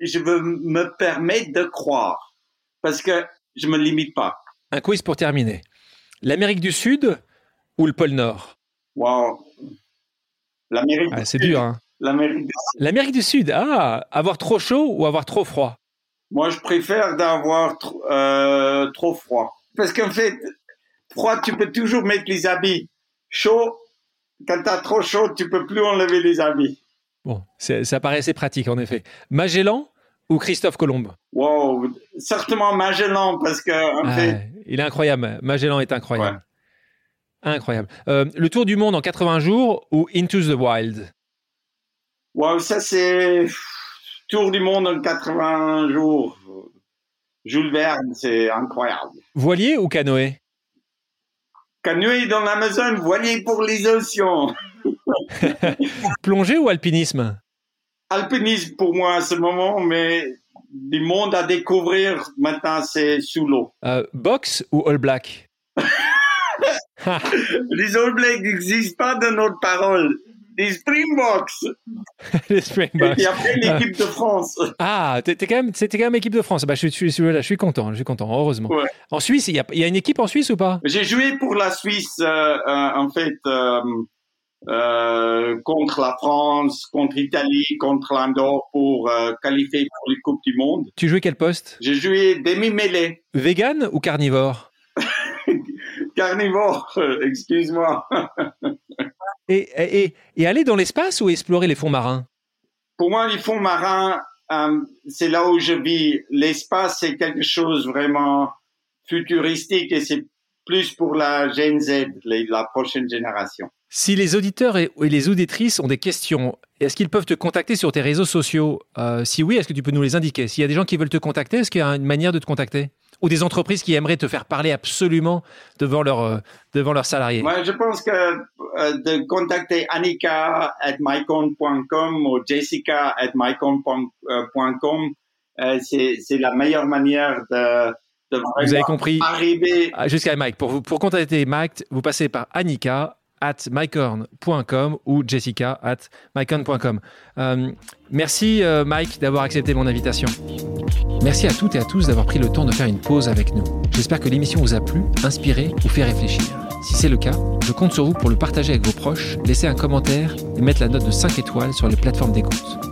je veux me permettre de croire. Parce que je me limite pas. Un quiz pour terminer. L'Amérique du Sud ou le pôle Nord? Wow. L'Amérique Ah, C'est Sud. dur. Hein L'Amérique du L'Amérique du Sud. Ah, avoir trop chaud ou avoir trop froid? Moi, je préfère d'avoir tr- euh, trop froid. Parce qu'en fait, froid, tu peux toujours mettre les habits. Chaud, quand t'as trop chaud, tu peux plus enlever les habits. Bon, ça paraît assez pratique en effet. Magellan ou Christophe Colomb? Wow. Certainement Magellan, parce que, en Ah, fait, Il est incroyable. Magellan est incroyable. Incroyable. Euh, le tour du monde en 80 jours ou Into the Wild? Wow, ça c'est tour du monde en 80 jours. Jules Verne, c'est incroyable. Voilier ou canoë? Canoë dans l'Amazon, voilier pour les océans. Plongée ou alpinisme? Alpinisme pour moi à ce moment, mais du monde à découvrir maintenant, c'est sous l'eau. Euh, Boxe ou All Black? Les All Blacks n'existent pas dans notre parole. Les Springboks. Les Et Springboks. puis après, l'équipe de France. Ah, t'es t'es quand même, c'était quand même équipe de France. Bah, je, suis, je, suis, je suis content, je suis content, heureusement. Ouais. En Suisse, il y, a, il y a une équipe en Suisse ou pas? J'ai joué pour la Suisse, euh, euh, en fait, euh, contre la France, contre l'Italie, contre l'Andorre pour qualifier pour les Coupes du Monde. Tu jouais quel poste? J'ai joué demi-mêlée, Vegan ou carnivore? Carnivore, excuse-moi. Et, et, et aller dans l'espace ou explorer les fonds marins? Pour moi, les fonds marins, euh, c'est là où je vis. L'espace, c'est quelque chose vraiment futuristique et c'est plus pour la Gen Z, la prochaine génération. Si les auditeurs et, et les auditrices ont des questions, est-ce qu'ils peuvent te contacter sur tes réseaux sociaux? Euh, Si oui, est-ce que tu peux nous les indiquer? S'il y a des gens qui veulent te contacter, est-ce qu'il y a une manière de te contacter? Ou des entreprises qui aimeraient te faire parler absolument devant, leur, euh, devant leurs salariés? Moi, je pense que euh, de contacter Annika at mycon.com ou Jessica at mycon.com, euh, c'est c'est la meilleure manière de, de Vous avez compris arriver. Ah, Jusqu'à Mike. Pour, vous, pour contacter Mike, vous passez par Annika at mycorn.com ou Jessica at mycorn.com. Euh, merci euh, Mike d'avoir accepté mon invitation. Merci à toutes et à tous d'avoir pris le temps de faire une pause avec nous. J'espère que l'émission vous a plu, inspiré ou fait réfléchir. Si c'est le cas, je compte sur vous pour le partager avec vos proches, laisser un commentaire et mettre la note de 5 étoiles sur les plateformes d'écoute.